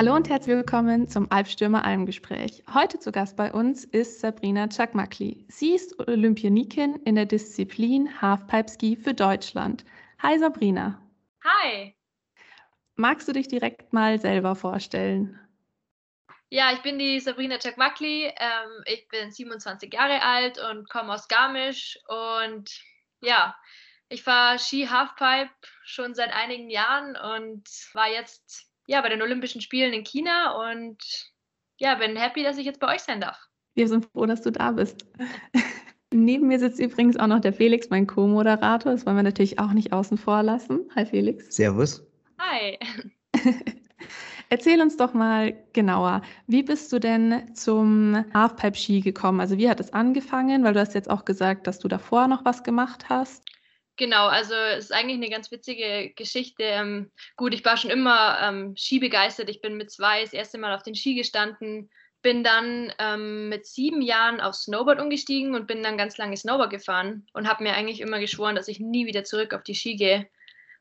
Hallo und herzlich willkommen zum Alpstürmer Almgespräch. Heute zu Gast bei uns ist Sabrina Chakmakli. Sie ist Olympionikin in der Disziplin Halfpipe Ski für Deutschland. Hi Sabrina. Hi. Magst du dich direkt mal selber vorstellen? Ja, ich bin die Sabrina Chakmakli. Ähm, ich bin 27 Jahre alt und komme aus Garmisch. Und ja, ich fahre Ski Halfpipe schon seit einigen Jahren und war jetzt ja bei den Olympischen Spielen in China und ja, bin happy, dass ich jetzt bei euch sein darf. Wir sind froh, dass du da bist. Neben mir sitzt übrigens auch noch der Felix, mein Co-Moderator. Das wollen wir natürlich auch nicht außen vor lassen. Hi Felix. Servus. Hi. Erzähl uns doch mal genauer, wie bist du denn zum Halfpipe-Ski gekommen? Also wie hat es angefangen? Weil du hast jetzt auch gesagt, dass du davor noch was gemacht hast. Genau, also es ist eigentlich eine ganz witzige Geschichte. Ähm, gut, ich war schon immer ähm, Ski begeistert. Ich bin mit zwei das erste Mal auf den Ski gestanden, bin dann ähm, mit sieben Jahren auf Snowboard umgestiegen und bin dann ganz lange Snowboard gefahren und habe mir eigentlich immer geschworen, dass ich nie wieder zurück auf die Ski gehe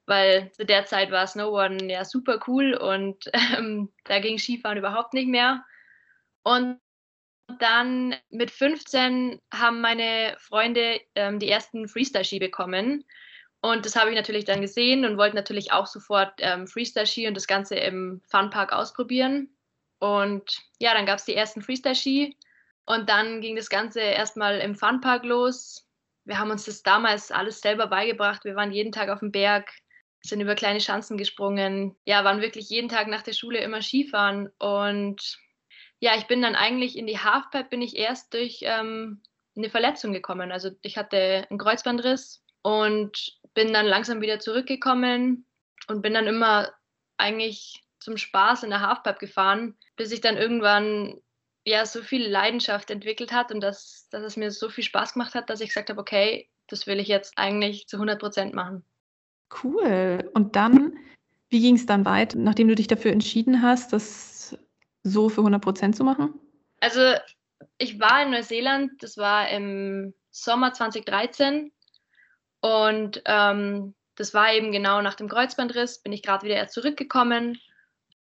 weil zu der Zeit war Snowboarden ja super cool und ähm, da ging Skifahren überhaupt nicht mehr. Und dann mit 15 haben meine Freunde ähm, die ersten Freestyle-Ski bekommen. Und das habe ich natürlich dann gesehen und wollte natürlich auch sofort ähm, Freestyle-Ski und das Ganze im Funpark ausprobieren. Und ja, dann gab es die ersten Freestyle-Ski und dann ging das Ganze erstmal im Funpark los. Wir haben uns das damals alles selber beigebracht. Wir waren jeden Tag auf dem Berg, sind über kleine Schanzen gesprungen, ja, waren wirklich jeden Tag nach der Schule immer Skifahren und ja, ich bin dann eigentlich in die Halfpipe bin ich erst durch ähm, eine Verletzung gekommen. Also ich hatte einen Kreuzbandriss und bin dann langsam wieder zurückgekommen und bin dann immer eigentlich zum Spaß in der Halfpipe gefahren, bis ich dann irgendwann ja so viel Leidenschaft entwickelt hat und dass, dass es mir so viel Spaß gemacht hat, dass ich gesagt habe, okay, das will ich jetzt eigentlich zu 100 Prozent machen. Cool. Und dann, wie ging es dann weiter, nachdem du dich dafür entschieden hast, das so für 100 Prozent zu machen? Also ich war in Neuseeland, das war im Sommer 2013 und ähm, das war eben genau nach dem Kreuzbandriss, bin ich gerade wieder erst zurückgekommen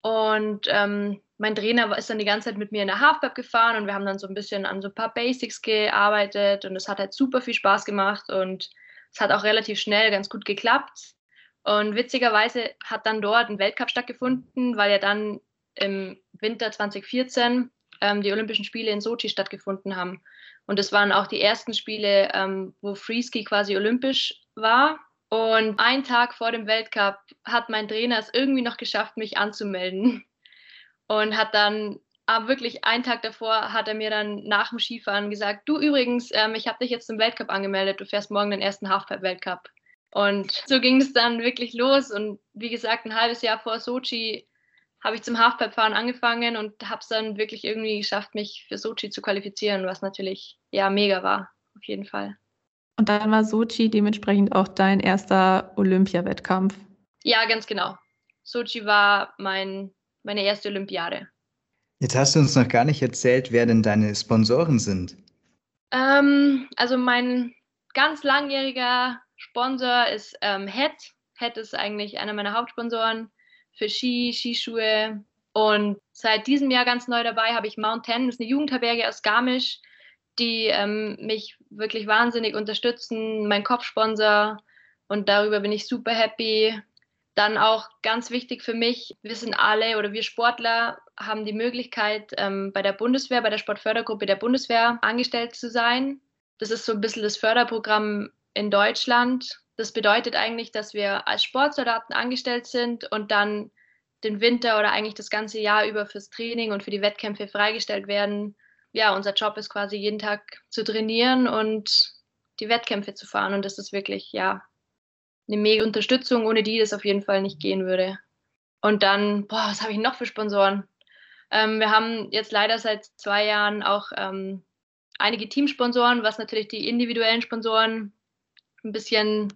und ähm, mein Trainer ist dann die ganze Zeit mit mir in der Halfpipe gefahren und wir haben dann so ein bisschen an so ein paar Basics gearbeitet und es hat halt super viel Spaß gemacht und es hat auch relativ schnell ganz gut geklappt. Und witzigerweise hat dann dort ein Weltcup stattgefunden, weil ja dann im Winter 2014 ähm, die Olympischen Spiele in Sochi stattgefunden haben. Und das waren auch die ersten Spiele, ähm, wo Freeski quasi olympisch war. Und einen Tag vor dem Weltcup hat mein Trainer es irgendwie noch geschafft, mich anzumelden. Und hat dann, aber ah, wirklich einen Tag davor, hat er mir dann nach dem Skifahren gesagt, du übrigens, ähm, ich habe dich jetzt zum Weltcup angemeldet, du fährst morgen den ersten Halfpipe-Weltcup. Und so ging es dann wirklich los. Und wie gesagt, ein halbes Jahr vor Sochi habe ich zum Halfpipe-Fahren angefangen und habe es dann wirklich irgendwie geschafft, mich für Sochi zu qualifizieren, was natürlich ja mega war, auf jeden Fall. Und dann war Sochi dementsprechend auch dein erster Olympiawettkampf. Ja, ganz genau. Sochi war mein, meine erste Olympiade. Jetzt hast du uns noch gar nicht erzählt, wer denn deine Sponsoren sind. Ähm, also mein ganz langjähriger Sponsor ist ähm, Head. Head ist eigentlich einer meiner Hauptsponsoren für Ski, Skischuhe. Und seit diesem Jahr ganz neu dabei habe ich Mount Ten, das ist eine Jugendherberge aus Garmisch, die ähm, mich wirklich wahnsinnig unterstützen, mein Kopfsponsor. Und darüber bin ich super happy. Dann auch ganz wichtig für mich, wir sind alle oder wir Sportler haben die Möglichkeit, ähm, bei der Bundeswehr, bei der Sportfördergruppe der Bundeswehr angestellt zu sein. Das ist so ein bisschen das Förderprogramm in Deutschland. Das bedeutet eigentlich, dass wir als Sportsoldaten angestellt sind und dann den Winter oder eigentlich das ganze Jahr über fürs Training und für die Wettkämpfe freigestellt werden. Ja, unser Job ist quasi jeden Tag zu trainieren und die Wettkämpfe zu fahren. Und das ist wirklich, ja, eine mega Unterstützung, ohne die das auf jeden Fall nicht gehen würde. Und dann, boah, was habe ich noch für Sponsoren? Ähm, wir haben jetzt leider seit zwei Jahren auch ähm, einige Teamsponsoren, was natürlich die individuellen Sponsoren ein bisschen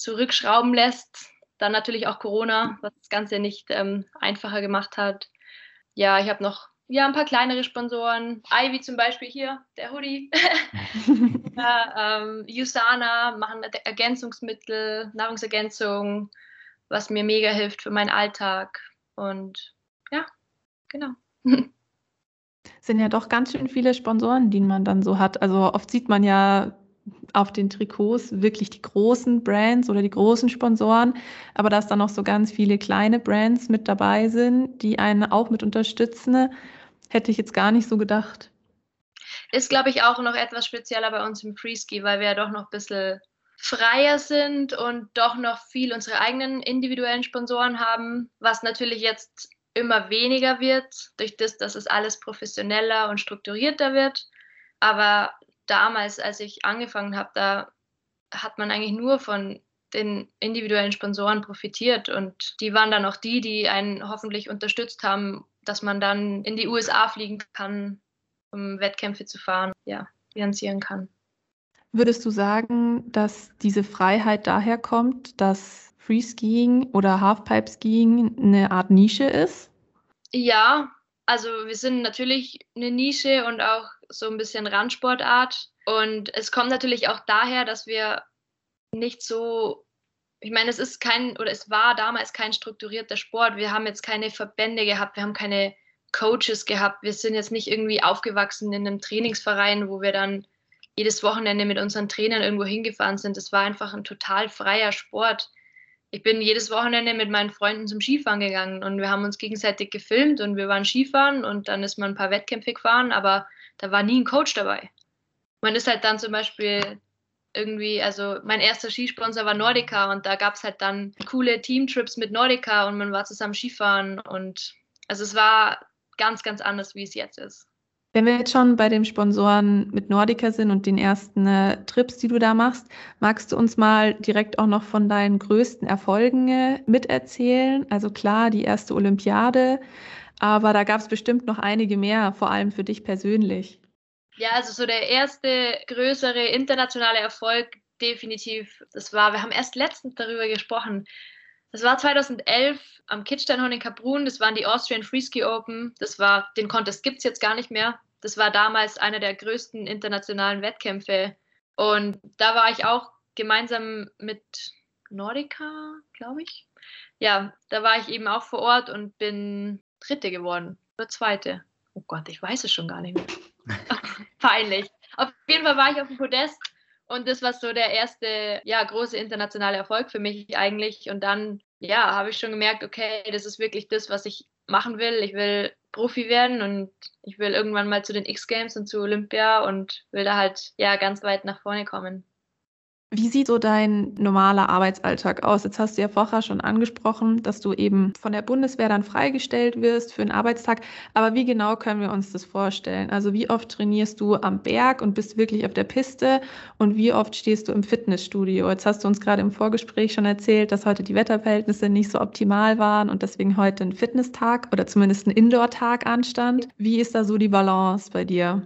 zurückschrauben lässt. Dann natürlich auch Corona, was das Ganze nicht ähm, einfacher gemacht hat. Ja, ich habe noch ja, ein paar kleinere Sponsoren. Ivy zum Beispiel hier, der Hoodie. ja, ähm, Usana machen Ergänzungsmittel, Nahrungsergänzung, was mir mega hilft für meinen Alltag. Und ja, genau. sind ja doch ganz schön viele Sponsoren, die man dann so hat. Also oft sieht man ja auf den Trikots wirklich die großen Brands oder die großen Sponsoren, aber dass da noch so ganz viele kleine Brands mit dabei sind, die einen auch mit unterstützen, hätte ich jetzt gar nicht so gedacht. Ist, glaube ich, auch noch etwas spezieller bei uns im Freeski, weil wir ja doch noch ein bisschen freier sind und doch noch viel unsere eigenen individuellen Sponsoren haben, was natürlich jetzt immer weniger wird, durch das, dass es alles professioneller und strukturierter wird. Aber damals, als ich angefangen habe, da hat man eigentlich nur von den individuellen Sponsoren profitiert und die waren dann auch die, die einen hoffentlich unterstützt haben, dass man dann in die USA fliegen kann, um Wettkämpfe zu fahren, ja, finanzieren kann. Würdest du sagen, dass diese Freiheit daher kommt, dass Freeskiing oder Halfpipe-Skiing eine Art Nische ist? Ja, also wir sind natürlich eine Nische und auch so ein bisschen Randsportart. Und es kommt natürlich auch daher, dass wir nicht so, ich meine, es ist kein oder es war damals kein strukturierter Sport. Wir haben jetzt keine Verbände gehabt, wir haben keine Coaches gehabt. Wir sind jetzt nicht irgendwie aufgewachsen in einem Trainingsverein, wo wir dann jedes Wochenende mit unseren Trainern irgendwo hingefahren sind. Es war einfach ein total freier Sport ich bin jedes Wochenende mit meinen Freunden zum Skifahren gegangen und wir haben uns gegenseitig gefilmt und wir waren Skifahren und dann ist man ein paar Wettkämpfe gefahren, aber da war nie ein Coach dabei. Man ist halt dann zum Beispiel irgendwie, also mein erster Skisponsor war Nordica und da gab es halt dann coole Teamtrips mit Nordica und man war zusammen Skifahren und also es war ganz, ganz anders, wie es jetzt ist. Wenn wir jetzt schon bei den Sponsoren mit Nordica sind und den ersten äh, Trips, die du da machst, magst du uns mal direkt auch noch von deinen größten Erfolgen äh, miterzählen? Also klar, die erste Olympiade, aber da gab es bestimmt noch einige mehr, vor allem für dich persönlich. Ja, also so der erste größere internationale Erfolg definitiv, das war, wir haben erst letztens darüber gesprochen, das war 2011 am Kitzsteinhorn in Kaprun. Das waren die Austrian Freeski Open. Das war, den Contest gibt es jetzt gar nicht mehr. Das war damals einer der größten internationalen Wettkämpfe. Und da war ich auch gemeinsam mit Nordica, glaube ich. Ja, da war ich eben auch vor Ort und bin Dritte geworden. Oder Zweite. Oh Gott, ich weiß es schon gar nicht mehr. Peinlich. Auf jeden Fall war ich auf dem Podest und das war so der erste, ja, große internationale Erfolg für mich eigentlich. Und dann, ja, habe ich schon gemerkt, okay, das ist wirklich das, was ich machen will. Ich will Profi werden und ich will irgendwann mal zu den X-Games und zu Olympia und will da halt, ja, ganz weit nach vorne kommen. Wie sieht so dein normaler Arbeitsalltag aus? Jetzt hast du ja vorher schon angesprochen, dass du eben von der Bundeswehr dann freigestellt wirst für einen Arbeitstag. Aber wie genau können wir uns das vorstellen? Also wie oft trainierst du am Berg und bist wirklich auf der Piste? Und wie oft stehst du im Fitnessstudio? Jetzt hast du uns gerade im Vorgespräch schon erzählt, dass heute die Wetterverhältnisse nicht so optimal waren und deswegen heute ein Fitnesstag oder zumindest ein Indoor-Tag anstand. Wie ist da so die Balance bei dir?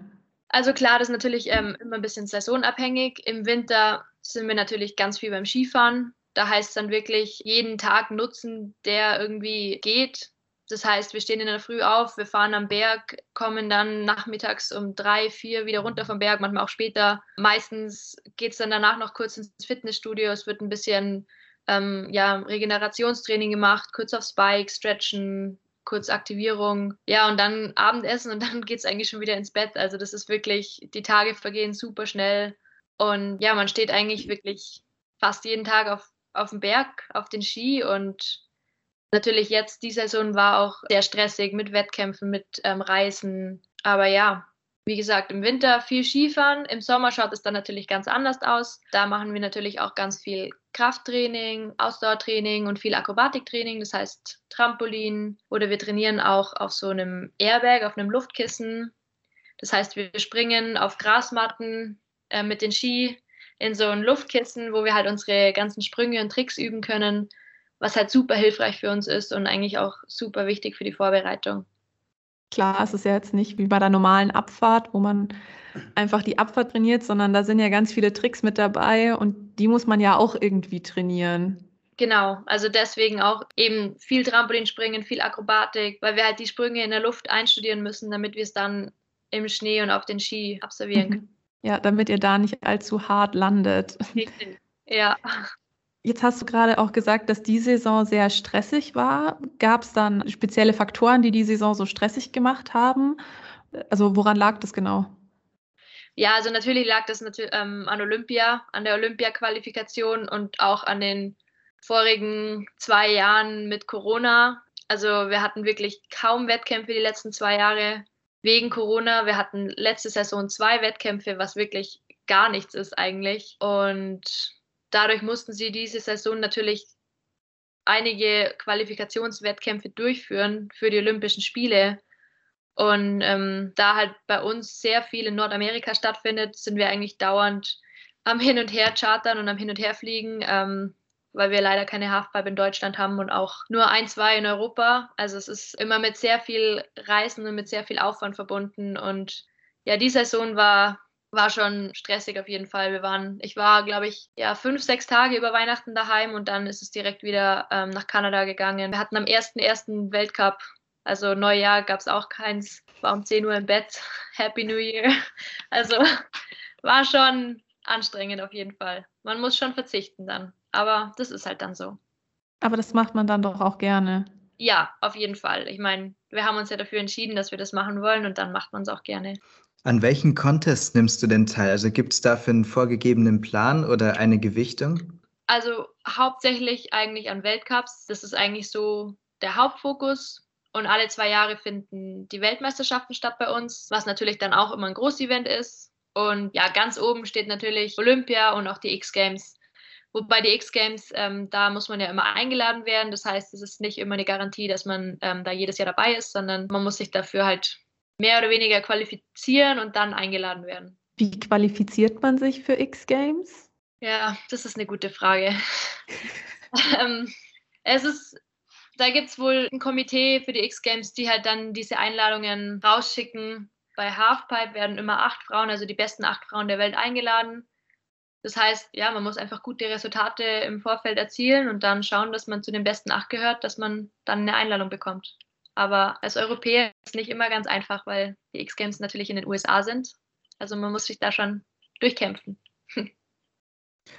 Also klar, das ist natürlich ähm, immer ein bisschen saisonabhängig. Im Winter sind wir natürlich ganz viel beim Skifahren. Da heißt es dann wirklich jeden Tag nutzen, der irgendwie geht. Das heißt, wir stehen in der Früh auf, wir fahren am Berg, kommen dann nachmittags um drei, vier wieder runter vom Berg, manchmal auch später. Meistens geht es dann danach noch kurz ins Fitnessstudio. Es wird ein bisschen ähm, ja, Regenerationstraining gemacht, kurz aufs Bike, stretchen, kurz Aktivierung. Ja, und dann Abendessen und dann geht es eigentlich schon wieder ins Bett. Also das ist wirklich, die Tage vergehen super schnell. Und ja, man steht eigentlich wirklich fast jeden Tag auf, auf dem Berg, auf den Ski und natürlich jetzt, die Saison war auch sehr stressig mit Wettkämpfen, mit ähm, Reisen. Aber ja, wie gesagt, im Winter viel Skifahren, im Sommer schaut es dann natürlich ganz anders aus. Da machen wir natürlich auch ganz viel Krafttraining, Ausdauertraining und viel Akrobatiktraining, das heißt Trampolin oder wir trainieren auch auf so einem Airbag, auf einem Luftkissen. Das heißt, wir springen auf Grasmatten, äh, mit den Ski in so ein Luftkissen, wo wir halt unsere ganzen Sprünge und Tricks üben können, was halt super hilfreich für uns ist und eigentlich auch super wichtig für die Vorbereitung. Klar, es ist ja jetzt nicht wie bei der normalen Abfahrt, wo man einfach die Abfahrt trainiert, sondern da sind ja ganz viele Tricks mit dabei und die muss man ja auch irgendwie trainieren. Genau, also deswegen auch eben viel Trampolinspringen, viel Akrobatik, weil wir halt die Sprünge in der Luft einstudieren müssen, damit wir es dann im Schnee und auf den Ski absolvieren können. Ja, damit ihr da nicht allzu hart landet. Ja. Jetzt hast du gerade auch gesagt, dass die Saison sehr stressig war. Gab es dann spezielle Faktoren, die die Saison so stressig gemacht haben? Also woran lag das genau? Ja, also natürlich lag das natürlich, ähm, an Olympia, an der Olympia-Qualifikation und auch an den vorigen zwei Jahren mit Corona. Also wir hatten wirklich kaum Wettkämpfe die letzten zwei Jahre wegen Corona. Wir hatten letzte Saison zwei Wettkämpfe, was wirklich gar nichts ist eigentlich. Und dadurch mussten sie diese Saison natürlich einige Qualifikationswettkämpfe durchführen für die Olympischen Spiele. Und ähm, da halt bei uns sehr viel in Nordamerika stattfindet, sind wir eigentlich dauernd am Hin und Her chartern und am Hin und Her fliegen, ähm, weil wir leider keine Halfpipe in Deutschland haben und auch nur ein, zwei in Europa. Also es ist immer mit sehr viel Reisen und mit sehr viel Aufwand verbunden. Und ja, die Saison war, war schon stressig auf jeden Fall. Wir waren, ich war, glaube ich, ja, fünf, sechs Tage über Weihnachten daheim und dann ist es direkt wieder ähm, nach Kanada gegangen. Wir hatten am 1.1. Weltcup also Neujahr gab es auch keins, war um 10 Uhr im Bett. Happy New Year. Also war schon anstrengend auf jeden Fall. Man muss schon verzichten dann. Aber das ist halt dann so. Aber das macht man dann doch auch gerne. Ja, auf jeden Fall. Ich meine, wir haben uns ja dafür entschieden, dass wir das machen wollen und dann macht man es auch gerne. An welchen Contests nimmst du denn teil? Also gibt es dafür einen vorgegebenen Plan oder eine Gewichtung? Also hauptsächlich eigentlich an Weltcups. Das ist eigentlich so der Hauptfokus. Und alle zwei Jahre finden die Weltmeisterschaften statt bei uns, was natürlich dann auch immer ein Großevent ist. Und ja, ganz oben steht natürlich Olympia und auch die X-Games. Wobei die X-Games, ähm, da muss man ja immer eingeladen werden. Das heißt, es ist nicht immer eine Garantie, dass man ähm, da jedes Jahr dabei ist, sondern man muss sich dafür halt mehr oder weniger qualifizieren und dann eingeladen werden. Wie qualifiziert man sich für X-Games? Ja, das ist eine gute Frage. ähm, es ist da gibt es wohl ein Komitee für die X-Games, die halt dann diese Einladungen rausschicken. Bei Halfpipe werden immer acht Frauen, also die besten acht Frauen der Welt, eingeladen. Das heißt, ja, man muss einfach gute Resultate im Vorfeld erzielen und dann schauen, dass man zu den besten acht gehört, dass man dann eine Einladung bekommt. Aber als Europäer ist es nicht immer ganz einfach, weil die X-Games natürlich in den USA sind. Also man muss sich da schon durchkämpfen.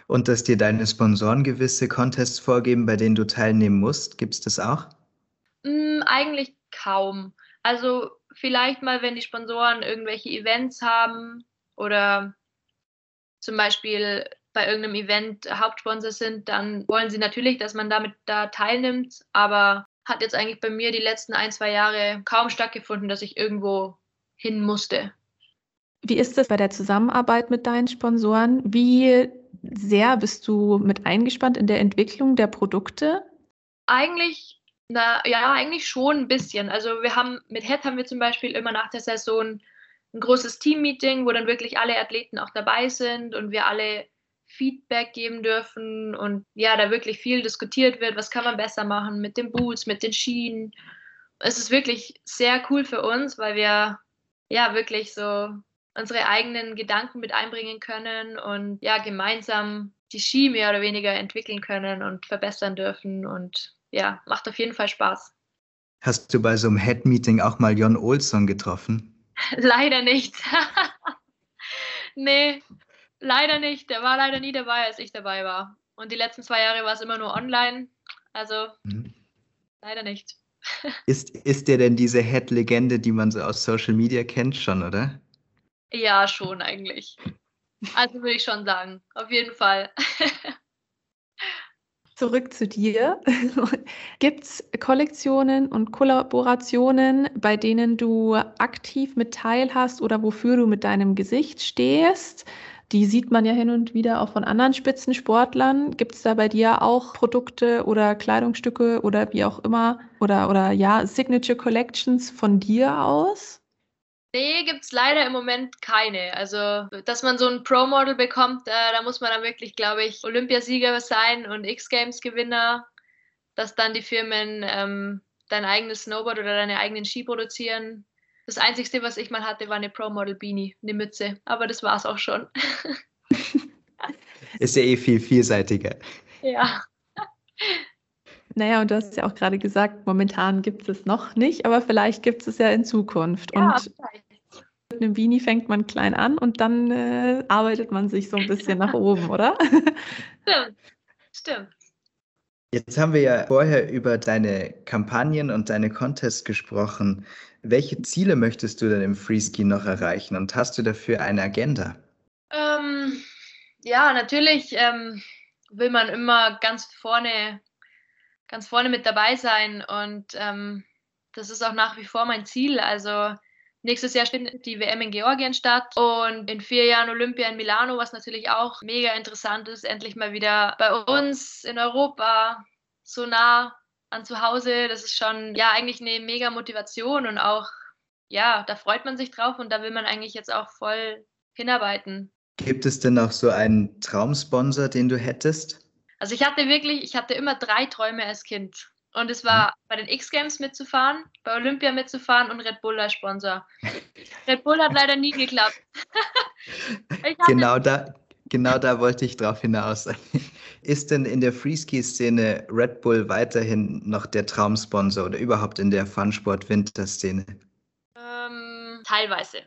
Und dass dir deine Sponsoren gewisse Contests vorgeben, bei denen du teilnehmen musst, gibt es das auch? Mm, eigentlich kaum. Also vielleicht mal, wenn die Sponsoren irgendwelche Events haben oder zum Beispiel bei irgendeinem Event Hauptsponsor sind, dann wollen sie natürlich, dass man damit da teilnimmt, aber hat jetzt eigentlich bei mir die letzten ein, zwei Jahre kaum stattgefunden, dass ich irgendwo hin musste. Wie ist das bei der Zusammenarbeit mit deinen Sponsoren? Wie sehr bist du mit eingespannt in der Entwicklung der Produkte? Eigentlich, na ja, eigentlich schon ein bisschen. Also wir haben mit Head haben wir zum Beispiel immer nach der Saison ein großes Team-Meeting, wo dann wirklich alle Athleten auch dabei sind und wir alle Feedback geben dürfen und ja, da wirklich viel diskutiert wird, was kann man besser machen mit den Boots, mit den Schienen. Es ist wirklich sehr cool für uns, weil wir ja wirklich so unsere eigenen Gedanken mit einbringen können und ja, gemeinsam die Ski mehr oder weniger entwickeln können und verbessern dürfen. Und ja, macht auf jeden Fall Spaß. Hast du bei so einem Head-Meeting auch mal Jon Olsson getroffen? leider nicht. nee, leider nicht. Der war leider nie dabei, als ich dabei war. Und die letzten zwei Jahre war es immer nur online. Also mhm. leider nicht. ist, ist der denn diese Head-Legende, die man so aus Social Media kennt, schon, oder? Ja, schon eigentlich. Also würde ich schon sagen, auf jeden Fall. Zurück zu dir. Gibt es Kollektionen und Kollaborationen, bei denen du aktiv mit teilhast oder wofür du mit deinem Gesicht stehst? Die sieht man ja hin und wieder auch von anderen Spitzensportlern. Gibt es da bei dir auch Produkte oder Kleidungsstücke oder wie auch immer oder, oder ja, Signature Collections von dir aus? Nee, gibt es leider im Moment keine. Also, dass man so ein Pro-Model bekommt, äh, da muss man dann wirklich, glaube ich, Olympiasieger sein und X-Games-Gewinner, dass dann die Firmen ähm, dein eigenes Snowboard oder deine eigenen Ski produzieren. Das Einzige, was ich mal hatte, war eine Pro-Model-Beanie, eine Mütze. Aber das war es auch schon. Ist ja eh viel vielseitiger. Ja. Naja, und du hast ja auch gerade gesagt, momentan gibt es noch nicht, aber vielleicht gibt es ja in Zukunft. Ja, und vielleicht. Mit einem Beanie fängt man klein an und dann äh, arbeitet man sich so ein bisschen nach oben, oder? Stimmt. stimmt. Jetzt haben wir ja vorher über deine Kampagnen und deine Contests gesprochen. Welche Ziele möchtest du denn im Freeski noch erreichen und hast du dafür eine Agenda? Ähm, ja, natürlich ähm, will man immer ganz vorne, ganz vorne mit dabei sein und ähm, das ist auch nach wie vor mein Ziel. Also nächstes Jahr findet die WM in Georgien statt und in vier Jahren Olympia in Milano, was natürlich auch mega interessant ist, endlich mal wieder bei uns in Europa so nah an zu Hause. Das ist schon ja eigentlich eine mega Motivation und auch ja, da freut man sich drauf und da will man eigentlich jetzt auch voll hinarbeiten. Gibt es denn auch so einen Traumsponsor, den du hättest? Also ich hatte wirklich, ich hatte immer drei Träume als Kind. Und es war mhm. bei den X-Games mitzufahren, bei Olympia mitzufahren und Red Bull als Sponsor. Red Bull hat leider nie geklappt. genau, da, genau da wollte ich drauf hinaus. Ist denn in der Freeski-Szene Red Bull weiterhin noch der Traumsponsor oder überhaupt in der Funsport-Winter-Szene? Ähm, teilweise.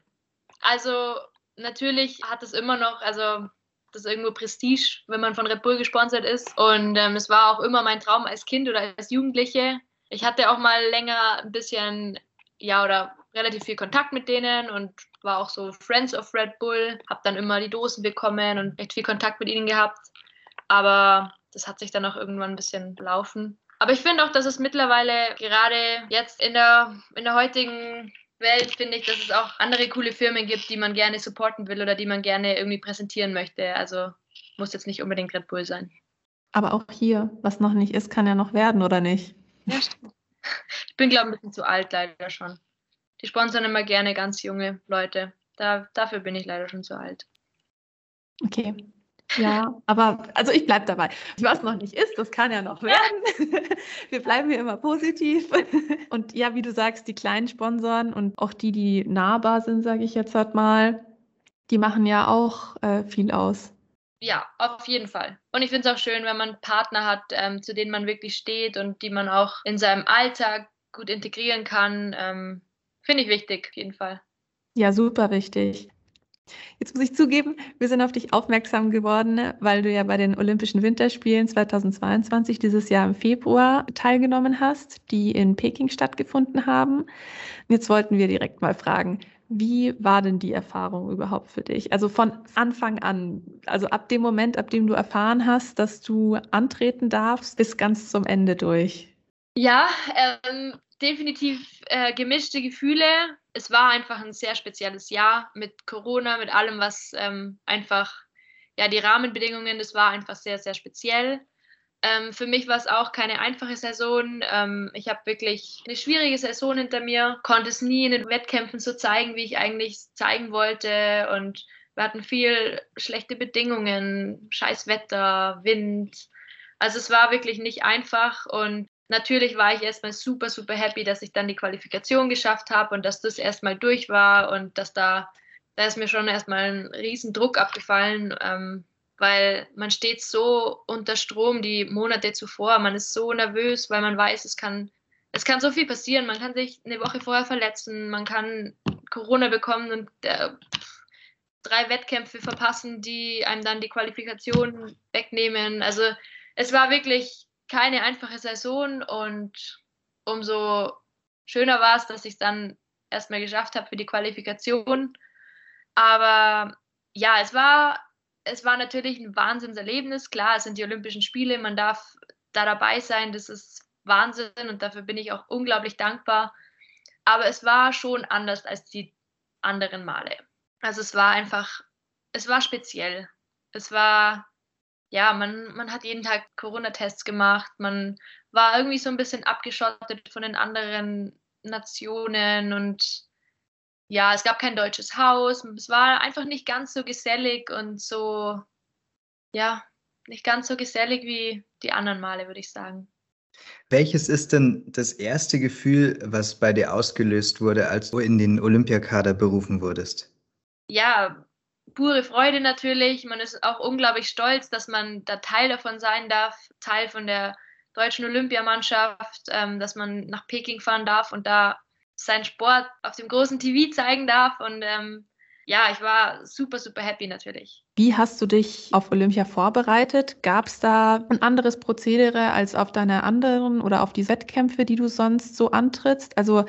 Also natürlich hat es immer noch, also das ist irgendwo Prestige, wenn man von Red Bull gesponsert ist. Und ähm, es war auch immer mein Traum als Kind oder als Jugendliche. Ich hatte auch mal länger ein bisschen, ja, oder relativ viel Kontakt mit denen und war auch so Friends of Red Bull. Hab dann immer die Dosen bekommen und echt viel Kontakt mit ihnen gehabt. Aber das hat sich dann auch irgendwann ein bisschen laufen. Aber ich finde auch, dass es mittlerweile gerade jetzt in der, in der heutigen Welt finde ich, dass es auch andere coole Firmen gibt, die man gerne supporten will oder die man gerne irgendwie präsentieren möchte. Also muss jetzt nicht unbedingt Red Bull sein. Aber auch hier, was noch nicht ist, kann ja noch werden, oder nicht? Ja, stimmt. Ich bin, glaube ich, ein bisschen zu alt leider schon. Die sponsern immer gerne ganz junge Leute. Da, dafür bin ich leider schon zu alt. Okay. Ja, aber also ich bleibe dabei. Was noch nicht ist, das kann ja noch werden. Wir bleiben hier immer positiv. Und ja, wie du sagst, die kleinen Sponsoren und auch die, die nahbar sind, sage ich jetzt halt mal, die machen ja auch äh, viel aus. Ja, auf jeden Fall. Und ich finde es auch schön, wenn man Partner hat, ähm, zu denen man wirklich steht und die man auch in seinem Alltag gut integrieren kann. Ähm, finde ich wichtig, auf jeden Fall. Ja, super wichtig. Jetzt muss ich zugeben, wir sind auf dich aufmerksam geworden, weil du ja bei den Olympischen Winterspielen 2022 dieses Jahr im Februar teilgenommen hast, die in Peking stattgefunden haben. Jetzt wollten wir direkt mal fragen, wie war denn die Erfahrung überhaupt für dich? Also von Anfang an, also ab dem Moment, ab dem du erfahren hast, dass du antreten darfst, bis ganz zum Ende durch. Ja, ähm, definitiv äh, gemischte Gefühle. Es war einfach ein sehr spezielles Jahr mit Corona, mit allem, was ähm, einfach, ja, die Rahmenbedingungen, das war einfach sehr, sehr speziell. Ähm, für mich war es auch keine einfache Saison. Ähm, ich habe wirklich eine schwierige Saison hinter mir, konnte es nie in den Wettkämpfen so zeigen, wie ich eigentlich zeigen wollte. Und wir hatten viel schlechte Bedingungen, scheiß Wetter, Wind. Also es war wirklich nicht einfach und natürlich war ich erstmal super, super happy, dass ich dann die Qualifikation geschafft habe und dass das erstmal durch war und dass da, da ist mir schon erstmal ein riesen Druck abgefallen, ähm, weil man steht so unter Strom die Monate zuvor, man ist so nervös, weil man weiß, es kann, es kann so viel passieren, man kann sich eine Woche vorher verletzen, man kann Corona bekommen und äh, drei Wettkämpfe verpassen, die einem dann die Qualifikation wegnehmen. Also es war wirklich keine einfache Saison und umso schöner war es, dass ich es dann erstmal geschafft habe für die Qualifikation. Aber ja, es war, es war natürlich ein Wahnsinnserlebnis. Klar, es sind die Olympischen Spiele, man darf da dabei sein, das ist Wahnsinn und dafür bin ich auch unglaublich dankbar. Aber es war schon anders als die anderen Male. Also es war einfach, es war speziell. Es war ja, man, man hat jeden Tag Corona-Tests gemacht, man war irgendwie so ein bisschen abgeschottet von den anderen Nationen und ja, es gab kein deutsches Haus, es war einfach nicht ganz so gesellig und so, ja, nicht ganz so gesellig wie die anderen Male, würde ich sagen. Welches ist denn das erste Gefühl, was bei dir ausgelöst wurde, als du in den Olympiakader berufen wurdest? Ja, pure Freude natürlich. Man ist auch unglaublich stolz, dass man da Teil davon sein darf, Teil von der deutschen Olympiamannschaft, ähm, dass man nach Peking fahren darf und da seinen Sport auf dem großen TV zeigen darf. Und ähm, ja, ich war super, super happy natürlich. Wie hast du dich auf Olympia vorbereitet? Gab es da ein anderes Prozedere als auf deine anderen oder auf die Wettkämpfe, die du sonst so antrittst? Also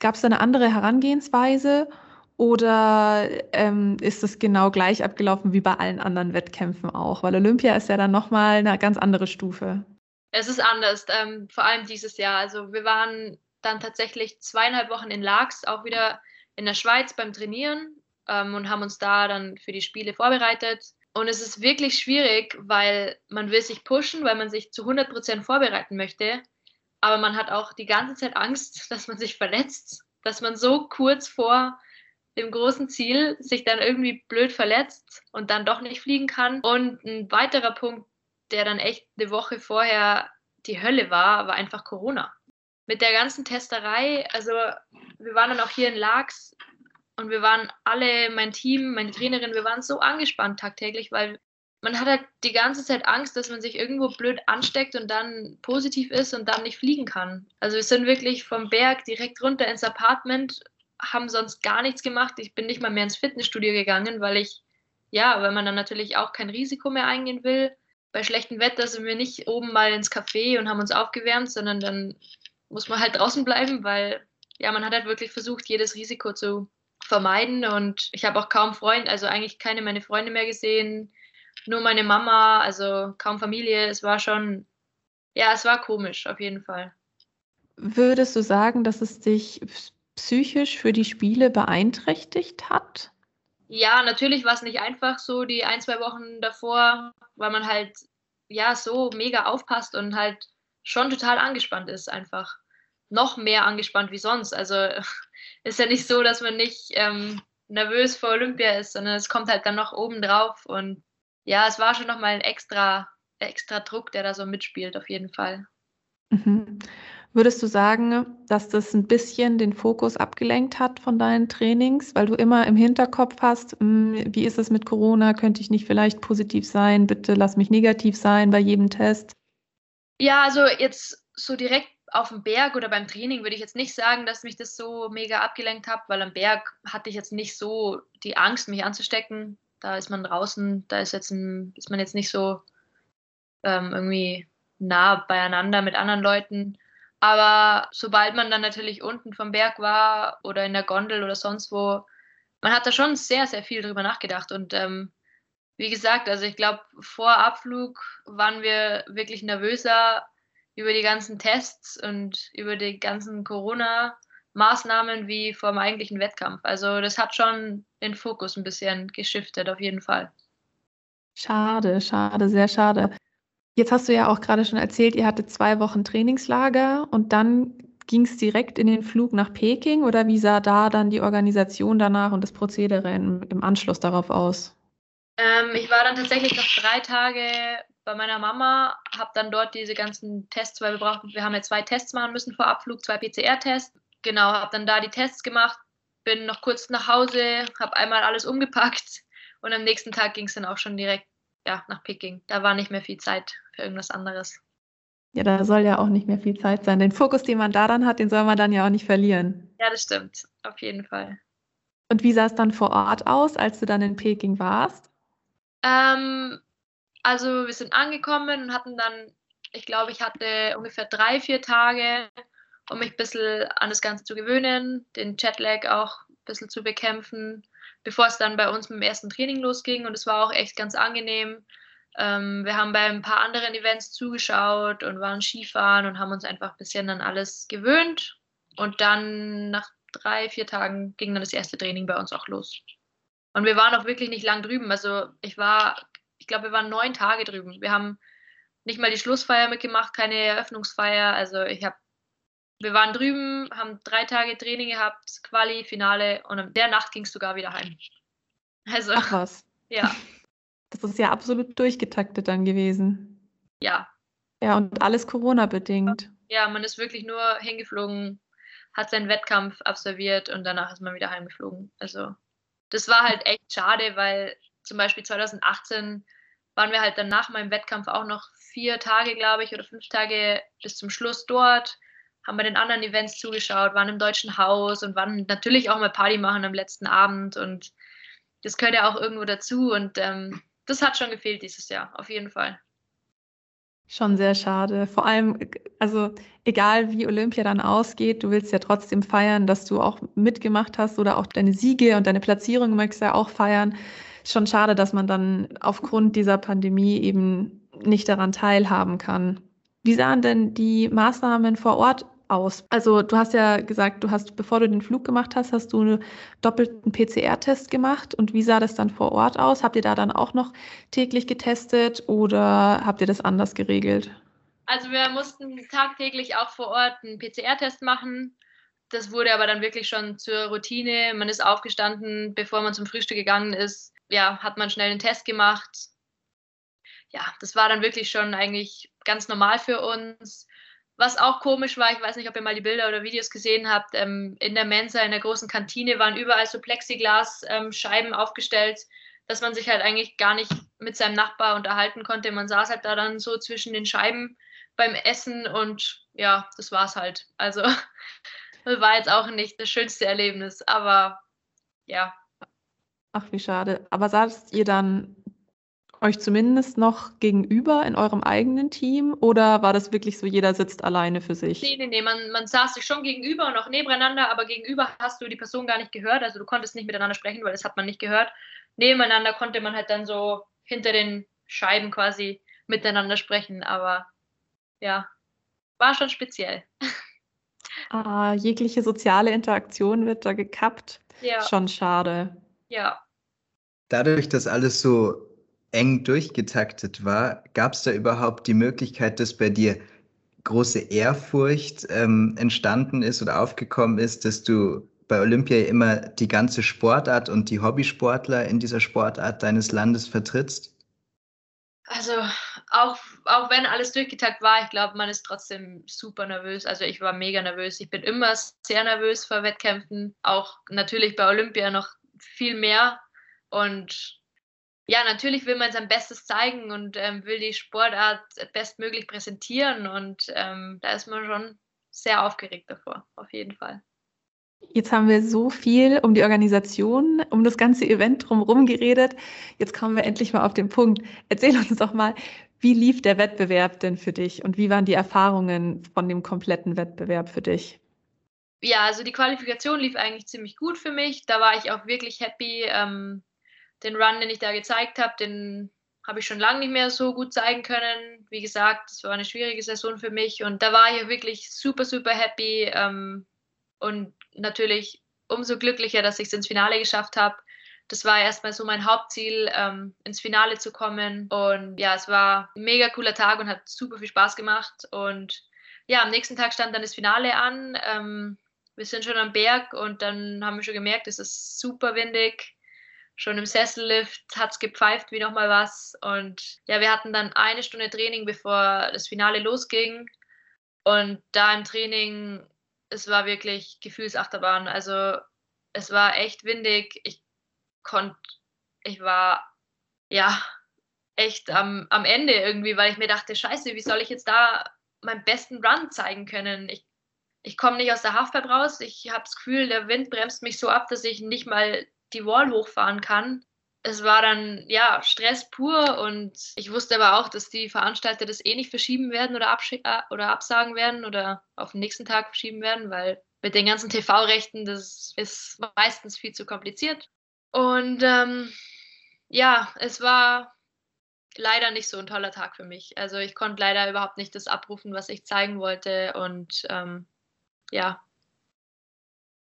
gab es da eine andere Herangehensweise oder ähm, ist es genau gleich abgelaufen wie bei allen anderen Wettkämpfen auch? Weil Olympia ist ja dann nochmal eine ganz andere Stufe. Es ist anders, ähm, vor allem dieses Jahr. Also wir waren dann tatsächlich zweieinhalb Wochen in Laax, auch wieder in der Schweiz beim Trainieren ähm, und haben uns da dann für die Spiele vorbereitet. Und es ist wirklich schwierig, weil man will sich pushen, weil man sich zu 100 Prozent vorbereiten möchte. Aber man hat auch die ganze Zeit Angst, dass man sich verletzt, dass man so kurz vor dem großen Ziel sich dann irgendwie blöd verletzt und dann doch nicht fliegen kann. Und ein weiterer Punkt, der dann echt eine Woche vorher die Hölle war, war einfach Corona. Mit der ganzen Testerei, also wir waren dann auch hier in Laax und wir waren alle, mein Team, meine Trainerin, wir waren so angespannt tagtäglich, weil man hat halt die ganze Zeit Angst, dass man sich irgendwo blöd ansteckt und dann positiv ist und dann nicht fliegen kann. Also wir sind wirklich vom Berg direkt runter ins Apartment, haben sonst gar nichts gemacht. Ich bin nicht mal mehr ins Fitnessstudio gegangen, weil ich, ja, weil man dann natürlich auch kein Risiko mehr eingehen will. Bei schlechtem Wetter sind wir nicht oben mal ins Café und haben uns aufgewärmt, sondern dann muss man halt draußen bleiben, weil ja, man hat halt wirklich versucht, jedes Risiko zu vermeiden. Und ich habe auch kaum Freunde, also eigentlich keine meine Freunde mehr gesehen, nur meine Mama, also kaum Familie. Es war schon, ja, es war komisch, auf jeden Fall. Würdest du sagen, dass es dich psychisch für die Spiele beeinträchtigt hat? Ja, natürlich war es nicht einfach so die ein, zwei Wochen davor, weil man halt ja so mega aufpasst und halt schon total angespannt ist einfach. Noch mehr angespannt wie sonst. Also ist ja nicht so, dass man nicht ähm, nervös vor Olympia ist, sondern es kommt halt dann noch oben drauf. Und ja, es war schon nochmal ein extra, extra Druck, der da so mitspielt, auf jeden Fall. Mhm. Würdest du sagen, dass das ein bisschen den Fokus abgelenkt hat von deinen Trainings, weil du immer im Hinterkopf hast, hm, wie ist es mit Corona? Könnte ich nicht vielleicht positiv sein? Bitte lass mich negativ sein bei jedem Test. Ja, also jetzt so direkt auf dem Berg oder beim Training würde ich jetzt nicht sagen, dass mich das so mega abgelenkt hat, weil am Berg hatte ich jetzt nicht so die Angst, mich anzustecken. Da ist man draußen, da ist, jetzt ein, ist man jetzt nicht so ähm, irgendwie nah beieinander mit anderen Leuten. Aber sobald man dann natürlich unten vom Berg war oder in der Gondel oder sonst wo, man hat da schon sehr, sehr viel drüber nachgedacht. Und ähm, wie gesagt, also ich glaube, vor Abflug waren wir wirklich nervöser, über die ganzen Tests und über die ganzen Corona-Maßnahmen wie vor dem eigentlichen Wettkampf. Also das hat schon den Fokus ein bisschen geschiftet, auf jeden Fall. Schade, schade, sehr schade. Jetzt hast du ja auch gerade schon erzählt, ihr hattet zwei Wochen Trainingslager und dann ging es direkt in den Flug nach Peking oder wie sah da dann die Organisation danach und das Prozedere im, im Anschluss darauf aus? Ähm, ich war dann tatsächlich noch drei Tage bei meiner Mama, habe dann dort diese ganzen Tests, weil wir brauchen, wir haben ja zwei Tests machen müssen vor Abflug, zwei PCR-Tests. Genau, habe dann da die Tests gemacht, bin noch kurz nach Hause, habe einmal alles umgepackt und am nächsten Tag ging es dann auch schon direkt ja, nach Peking. Da war nicht mehr viel Zeit für irgendwas anderes. Ja, da soll ja auch nicht mehr viel Zeit sein. Den Fokus, den man daran hat, den soll man dann ja auch nicht verlieren. Ja, das stimmt, auf jeden Fall. Und wie sah es dann vor Ort aus, als du dann in Peking warst? Ähm, also wir sind angekommen und hatten dann, ich glaube, ich hatte ungefähr drei, vier Tage, um mich ein bisschen an das Ganze zu gewöhnen, den Jetlag auch ein bisschen zu bekämpfen, bevor es dann bei uns mit dem ersten Training losging. Und es war auch echt ganz angenehm. Ähm, wir haben bei ein paar anderen Events zugeschaut und waren Skifahren und haben uns einfach ein bisschen an alles gewöhnt. Und dann nach drei, vier Tagen ging dann das erste Training bei uns auch los. Und wir waren auch wirklich nicht lang drüben. Also ich war ich glaube, wir waren neun Tage drüben. Wir haben nicht mal die Schlussfeier mitgemacht, keine Eröffnungsfeier. Also ich habe, wir waren drüben, haben drei Tage Training gehabt, Quali, Finale und in der Nacht ging es sogar wieder heim. Also, Ach was. Ja. Das ist ja absolut durchgetaktet dann gewesen. Ja. Ja, und alles Corona-bedingt. Ja, man ist wirklich nur hingeflogen, hat seinen Wettkampf absolviert und danach ist man wieder heimgeflogen. Also das war halt echt schade, weil zum Beispiel 2018 waren wir halt dann nach meinem Wettkampf auch noch vier Tage, glaube ich, oder fünf Tage bis zum Schluss dort, haben bei den anderen Events zugeschaut, waren im Deutschen Haus und waren natürlich auch mal Party machen am letzten Abend und das gehört ja auch irgendwo dazu und ähm, das hat schon gefehlt dieses Jahr, auf jeden Fall. Schon sehr schade. Vor allem, also egal wie Olympia dann ausgeht, du willst ja trotzdem feiern, dass du auch mitgemacht hast oder auch deine Siege und deine Platzierung möchtest ja auch feiern. Schon schade, dass man dann aufgrund dieser Pandemie eben nicht daran teilhaben kann. Wie sahen denn die Maßnahmen vor Ort aus? Also du hast ja gesagt, du hast, bevor du den Flug gemacht hast, hast du einen doppelten PCR-Test gemacht. Und wie sah das dann vor Ort aus? Habt ihr da dann auch noch täglich getestet oder habt ihr das anders geregelt? Also wir mussten tagtäglich auch vor Ort einen PCR-Test machen. Das wurde aber dann wirklich schon zur Routine. Man ist aufgestanden, bevor man zum Frühstück gegangen ist. Ja, hat man schnell einen Test gemacht. Ja, das war dann wirklich schon eigentlich ganz normal für uns. Was auch komisch war, ich weiß nicht, ob ihr mal die Bilder oder Videos gesehen habt, ähm, in der Mensa, in der großen Kantine waren überall so Plexiglas-Scheiben ähm, aufgestellt, dass man sich halt eigentlich gar nicht mit seinem Nachbar unterhalten konnte. Man saß halt da dann so zwischen den Scheiben beim Essen und ja, das war's halt. Also das war jetzt auch nicht das schönste Erlebnis, aber ja. Ach, wie schade. Aber saßt ihr dann euch zumindest noch gegenüber in eurem eigenen Team oder war das wirklich so, jeder sitzt alleine für sich? Nee, nee, nee, man, man saß sich schon gegenüber und auch nebeneinander, aber gegenüber hast du die Person gar nicht gehört, also du konntest nicht miteinander sprechen, weil das hat man nicht gehört. Nebeneinander konnte man halt dann so hinter den Scheiben quasi miteinander sprechen, aber ja, war schon speziell. Ah, jegliche soziale Interaktion wird da gekappt. Ja. Schon schade. Ja. Dadurch, dass alles so eng durchgetaktet war, gab es da überhaupt die Möglichkeit, dass bei dir große Ehrfurcht ähm, entstanden ist oder aufgekommen ist, dass du bei Olympia immer die ganze Sportart und die Hobbysportler in dieser Sportart deines Landes vertrittst? Also auch, auch wenn alles durchgetakt war, ich glaube, man ist trotzdem super nervös. Also ich war mega nervös. Ich bin immer sehr nervös vor Wettkämpfen. Auch natürlich bei Olympia noch viel mehr. Und ja, natürlich will man sein Bestes zeigen und ähm, will die Sportart bestmöglich präsentieren und ähm, da ist man schon sehr aufgeregt davor, auf jeden Fall. Jetzt haben wir so viel um die Organisation, um das ganze Event drumherum geredet. Jetzt kommen wir endlich mal auf den Punkt. Erzähl uns doch mal, wie lief der Wettbewerb denn für dich und wie waren die Erfahrungen von dem kompletten Wettbewerb für dich? Ja, also die Qualifikation lief eigentlich ziemlich gut für mich. Da war ich auch wirklich happy. Ähm, den Run, den ich da gezeigt habe, den habe ich schon lange nicht mehr so gut zeigen können. Wie gesagt, es war eine schwierige Saison für mich und da war ich wirklich super, super happy ähm, und natürlich umso glücklicher, dass ich es ins Finale geschafft habe. Das war erstmal so mein Hauptziel, ähm, ins Finale zu kommen. Und ja, es war ein mega cooler Tag und hat super viel Spaß gemacht. Und ja, am nächsten Tag stand dann das Finale an. Ähm, wir sind schon am Berg und dann haben wir schon gemerkt, es ist super windig schon im Sessellift hat es gepfeift wie nochmal was. Und ja, wir hatten dann eine Stunde Training, bevor das Finale losging. Und da im Training, es war wirklich Gefühlsachterbahn. Also es war echt windig. Ich konnte, ich war ja echt am, am Ende irgendwie, weil ich mir dachte, scheiße, wie soll ich jetzt da meinen besten Run zeigen können? Ich, ich komme nicht aus der Halfpipe raus. Ich habe das Gefühl, der Wind bremst mich so ab, dass ich nicht mal die Wall hochfahren kann. Es war dann ja Stress pur und ich wusste aber auch, dass die Veranstalter das eh nicht verschieben werden oder, äh, oder absagen werden oder auf den nächsten Tag verschieben werden, weil mit den ganzen TV-Rechten, das ist meistens viel zu kompliziert. Und ähm, ja, es war leider nicht so ein toller Tag für mich. Also ich konnte leider überhaupt nicht das abrufen, was ich zeigen wollte. Und ähm, ja,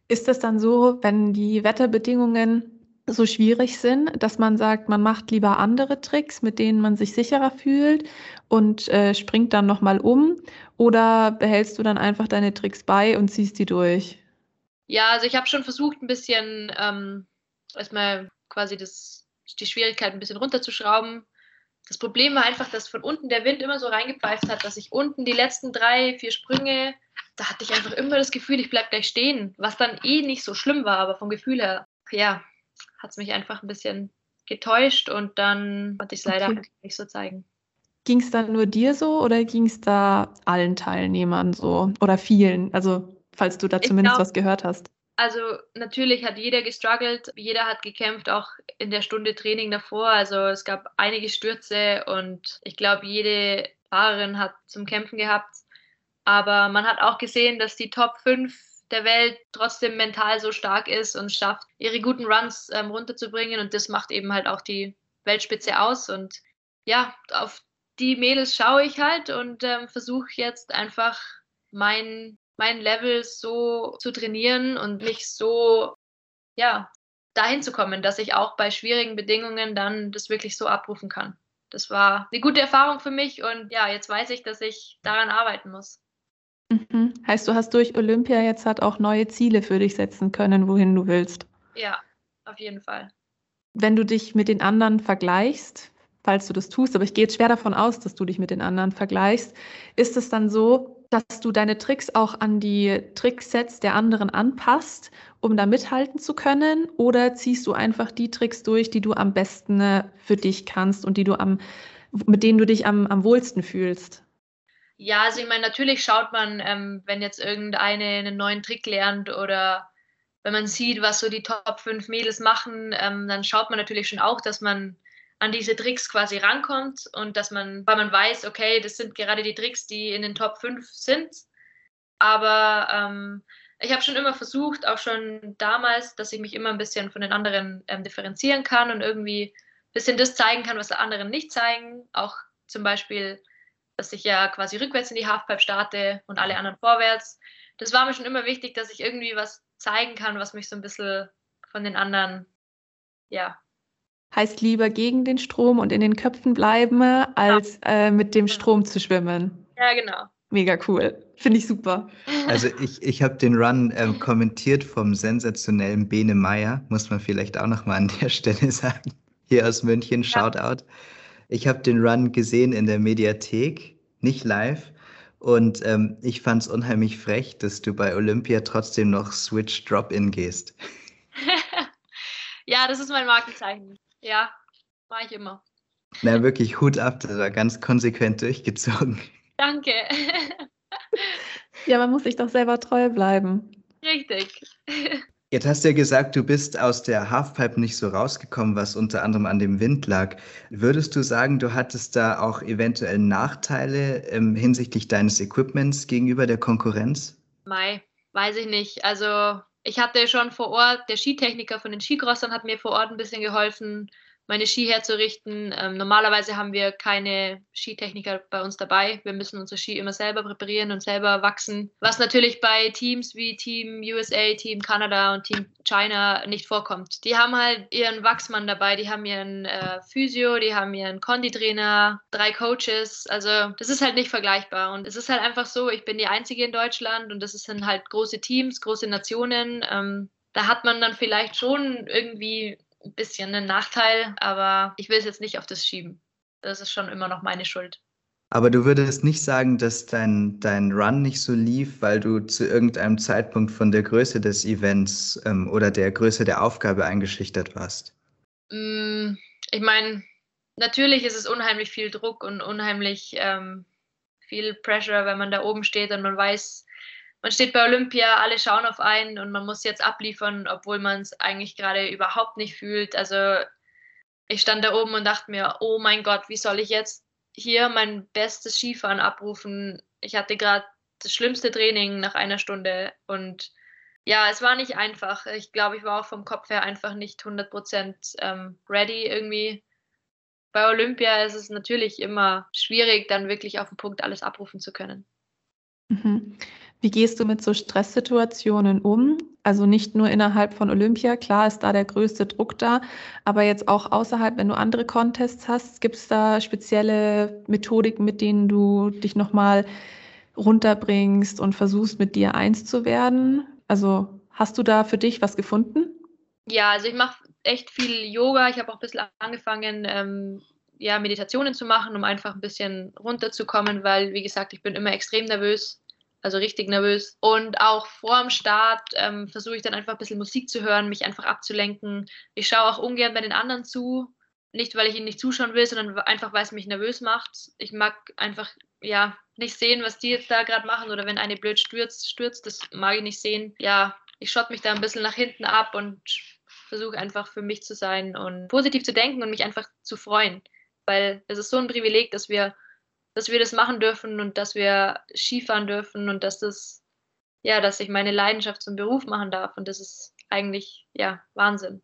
ist es dann so, wenn die Wetterbedingungen so schwierig sind, dass man sagt, man macht lieber andere Tricks, mit denen man sich sicherer fühlt und äh, springt dann nochmal um? Oder behältst du dann einfach deine Tricks bei und ziehst die durch? Ja, also ich habe schon versucht, ein bisschen ähm, erstmal quasi das, die Schwierigkeit ein bisschen runterzuschrauben. Das Problem war einfach, dass von unten der Wind immer so reingepfeift hat, dass ich unten die letzten drei, vier Sprünge da hatte ich einfach immer das Gefühl, ich bleibe gleich stehen, was dann eh nicht so schlimm war, aber vom Gefühl her, ja, hat es mich einfach ein bisschen getäuscht und dann konnte ich es leider okay. nicht so zeigen. Ging es dann nur dir so oder ging es da allen Teilnehmern so oder vielen? Also falls du da ich zumindest glaub, was gehört hast. Also natürlich hat jeder gestruggelt, jeder hat gekämpft, auch in der Stunde Training davor. Also es gab einige Stürze und ich glaube, jede Fahrerin hat zum Kämpfen gehabt. Aber man hat auch gesehen, dass die Top 5 der Welt trotzdem mental so stark ist und schafft, ihre guten Runs ähm, runterzubringen. Und das macht eben halt auch die Weltspitze aus. Und ja, auf die Mädels schaue ich halt und ähm, versuche jetzt einfach mein mein Level so zu trainieren und mich so, ja, dahin zu kommen, dass ich auch bei schwierigen Bedingungen dann das wirklich so abrufen kann. Das war eine gute Erfahrung für mich und ja, jetzt weiß ich, dass ich daran arbeiten muss. Mhm. Heißt, du hast durch Olympia jetzt halt auch neue Ziele für dich setzen können, wohin du willst. Ja, auf jeden Fall. Wenn du dich mit den anderen vergleichst, falls du das tust, aber ich gehe jetzt schwer davon aus, dass du dich mit den anderen vergleichst, ist es dann so, dass du deine Tricks auch an die Tricksets der anderen anpasst, um da mithalten zu können? Oder ziehst du einfach die Tricks durch, die du am besten äh, für dich kannst und die du am, mit denen du dich am, am wohlsten fühlst? Ja, also ich meine, natürlich schaut man, ähm, wenn jetzt irgendeine einen neuen Trick lernt oder wenn man sieht, was so die Top 5 Mädels machen, ähm, dann schaut man natürlich schon auch, dass man an diese Tricks quasi rankommt und dass man, weil man weiß, okay, das sind gerade die Tricks, die in den Top 5 sind. Aber ähm, ich habe schon immer versucht, auch schon damals, dass ich mich immer ein bisschen von den anderen ähm, differenzieren kann und irgendwie ein bisschen das zeigen kann, was die anderen nicht zeigen. Auch zum Beispiel, dass ich ja quasi rückwärts in die Halfpipe starte und alle anderen vorwärts. Das war mir schon immer wichtig, dass ich irgendwie was zeigen kann, was mich so ein bisschen von den anderen ja, heißt lieber gegen den Strom und in den Köpfen bleiben, als äh, mit dem Strom zu schwimmen. Ja, genau. Mega cool. Finde ich super. Also ich, ich habe den Run ähm, kommentiert vom sensationellen Bene Meyer, muss man vielleicht auch nochmal an der Stelle sagen. Hier aus München, Shoutout. Ich habe den Run gesehen in der Mediathek, nicht live. Und ähm, ich fand es unheimlich frech, dass du bei Olympia trotzdem noch Switch Drop-In gehst. ja, das ist mein Markenzeichen. Ja, mache ich immer. Na, wirklich Hut ab, das war ganz konsequent durchgezogen. Danke. ja, man muss sich doch selber treu bleiben. Richtig. Jetzt hast du ja gesagt, du bist aus der Halfpipe nicht so rausgekommen, was unter anderem an dem Wind lag. Würdest du sagen, du hattest da auch eventuell Nachteile ähm, hinsichtlich deines Equipments gegenüber der Konkurrenz? Mai, weiß ich nicht. Also ich hatte schon vor Ort, der Skitechniker von den Skicrossern hat mir vor Ort ein bisschen geholfen meine Ski herzurichten. Ähm, normalerweise haben wir keine Skitechniker bei uns dabei. Wir müssen unsere Ski immer selber präparieren und selber wachsen, was natürlich bei Teams wie Team USA, Team Kanada und Team China nicht vorkommt. Die haben halt ihren Wachsmann dabei, die haben ihren äh, Physio, die haben ihren Konditrainer, drei Coaches. Also das ist halt nicht vergleichbar. Und es ist halt einfach so, ich bin die Einzige in Deutschland und das sind halt große Teams, große Nationen. Ähm, da hat man dann vielleicht schon irgendwie ein bisschen ein Nachteil, aber ich will es jetzt nicht auf das schieben. Das ist schon immer noch meine Schuld. Aber du würdest nicht sagen, dass dein, dein Run nicht so lief, weil du zu irgendeinem Zeitpunkt von der Größe des Events ähm, oder der Größe der Aufgabe eingeschüchtert warst? Mm, ich meine, natürlich ist es unheimlich viel Druck und unheimlich ähm, viel Pressure, wenn man da oben steht und man weiß, man steht bei Olympia, alle schauen auf einen und man muss jetzt abliefern, obwohl man es eigentlich gerade überhaupt nicht fühlt. Also ich stand da oben und dachte mir, oh mein Gott, wie soll ich jetzt hier mein bestes Skifahren abrufen? Ich hatte gerade das schlimmste Training nach einer Stunde und ja, es war nicht einfach. Ich glaube, ich war auch vom Kopf her einfach nicht 100% ähm, ready irgendwie. Bei Olympia ist es natürlich immer schwierig, dann wirklich auf den Punkt alles abrufen zu können. Mhm. Wie gehst du mit so Stresssituationen um? Also nicht nur innerhalb von Olympia, klar ist da der größte Druck da, aber jetzt auch außerhalb, wenn du andere Contests hast, gibt es da spezielle Methodiken, mit denen du dich nochmal runterbringst und versuchst, mit dir eins zu werden? Also hast du da für dich was gefunden? Ja, also ich mache echt viel Yoga. Ich habe auch ein bisschen angefangen, ähm, ja, Meditationen zu machen, um einfach ein bisschen runterzukommen, weil, wie gesagt, ich bin immer extrem nervös also richtig nervös. Und auch vor dem Start ähm, versuche ich dann einfach ein bisschen Musik zu hören, mich einfach abzulenken. Ich schaue auch ungern bei den anderen zu. Nicht, weil ich ihnen nicht zuschauen will, sondern einfach, weil es mich nervös macht. Ich mag einfach, ja, nicht sehen, was die jetzt da gerade machen oder wenn eine blöd stürzt, stürzt, das mag ich nicht sehen. Ja, ich schotte mich da ein bisschen nach hinten ab und versuche einfach für mich zu sein und positiv zu denken und mich einfach zu freuen. Weil es ist so ein Privileg, dass wir, dass wir das machen dürfen und dass wir Skifahren dürfen und dass das, ja, dass ich meine Leidenschaft zum Beruf machen darf. Und das ist eigentlich, ja, Wahnsinn.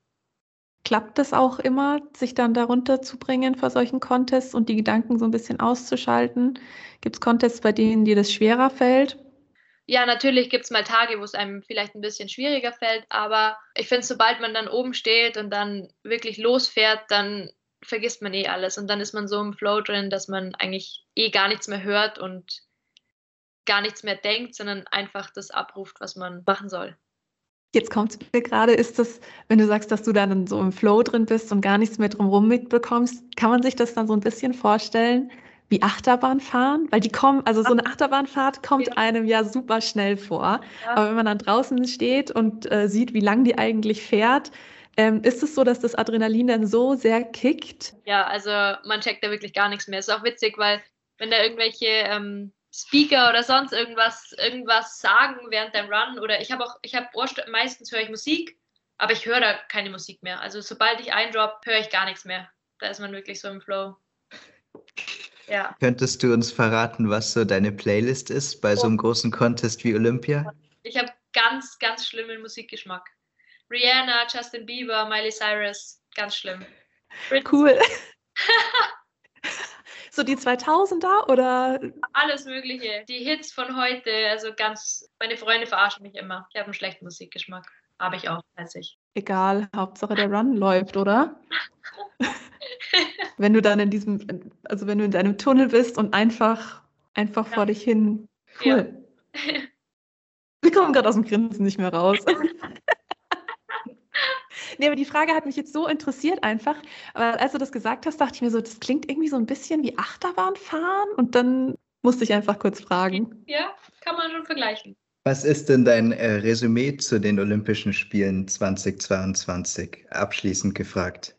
Klappt das auch immer, sich dann darunter zu bringen vor solchen Contests und die Gedanken so ein bisschen auszuschalten? Gibt es Contests, bei denen dir das schwerer fällt? Ja, natürlich gibt es mal Tage, wo es einem vielleicht ein bisschen schwieriger fällt, aber ich finde, sobald man dann oben steht und dann wirklich losfährt, dann vergisst man eh alles und dann ist man so im Flow drin, dass man eigentlich eh gar nichts mehr hört und gar nichts mehr denkt, sondern einfach das abruft, was man machen soll. Jetzt kommt es mir gerade, ist das, wenn du sagst, dass du dann so im Flow drin bist und gar nichts mehr drumherum mitbekommst, kann man sich das dann so ein bisschen vorstellen wie Achterbahnfahren? Weil die kommen, also so eine Achterbahnfahrt kommt ja. einem ja super schnell vor. Ja. Aber wenn man dann draußen steht und äh, sieht, wie lang die eigentlich fährt, ähm, ist es so, dass das Adrenalin dann so sehr kickt? Ja, also man checkt da wirklich gar nichts mehr. Ist auch witzig, weil wenn da irgendwelche ähm, Speaker oder sonst irgendwas, irgendwas sagen während dem Run oder ich habe auch, ich habe meistens höre ich Musik, aber ich höre da keine Musik mehr. Also sobald ich eindrop, höre ich gar nichts mehr. Da ist man wirklich so im Flow. Ja. Könntest du uns verraten, was so deine Playlist ist bei oh. so einem großen Contest wie Olympia? Ich habe ganz, ganz schlimmen Musikgeschmack. Rihanna, Justin Bieber, Miley Cyrus, ganz schlimm. Cool. So die 2000er oder? Alles Mögliche. Die Hits von heute, also ganz, meine Freunde verarschen mich immer. Ich habe einen schlechten Musikgeschmack. Habe ich auch, weiß ich. Egal, Hauptsache der Run läuft, oder? wenn du dann in diesem, also wenn du in deinem Tunnel bist und einfach, einfach ja. vor dich hin. Cool. Ja. Wir kommen gerade aus dem Grinsen nicht mehr raus. Nee, aber die Frage hat mich jetzt so interessiert einfach. Aber als du das gesagt hast, dachte ich mir so, das klingt irgendwie so ein bisschen wie Achterbahnfahren. Und dann musste ich einfach kurz fragen. Ja, kann man schon vergleichen. Was ist denn dein äh, Resümee zu den Olympischen Spielen 2022? Abschließend gefragt.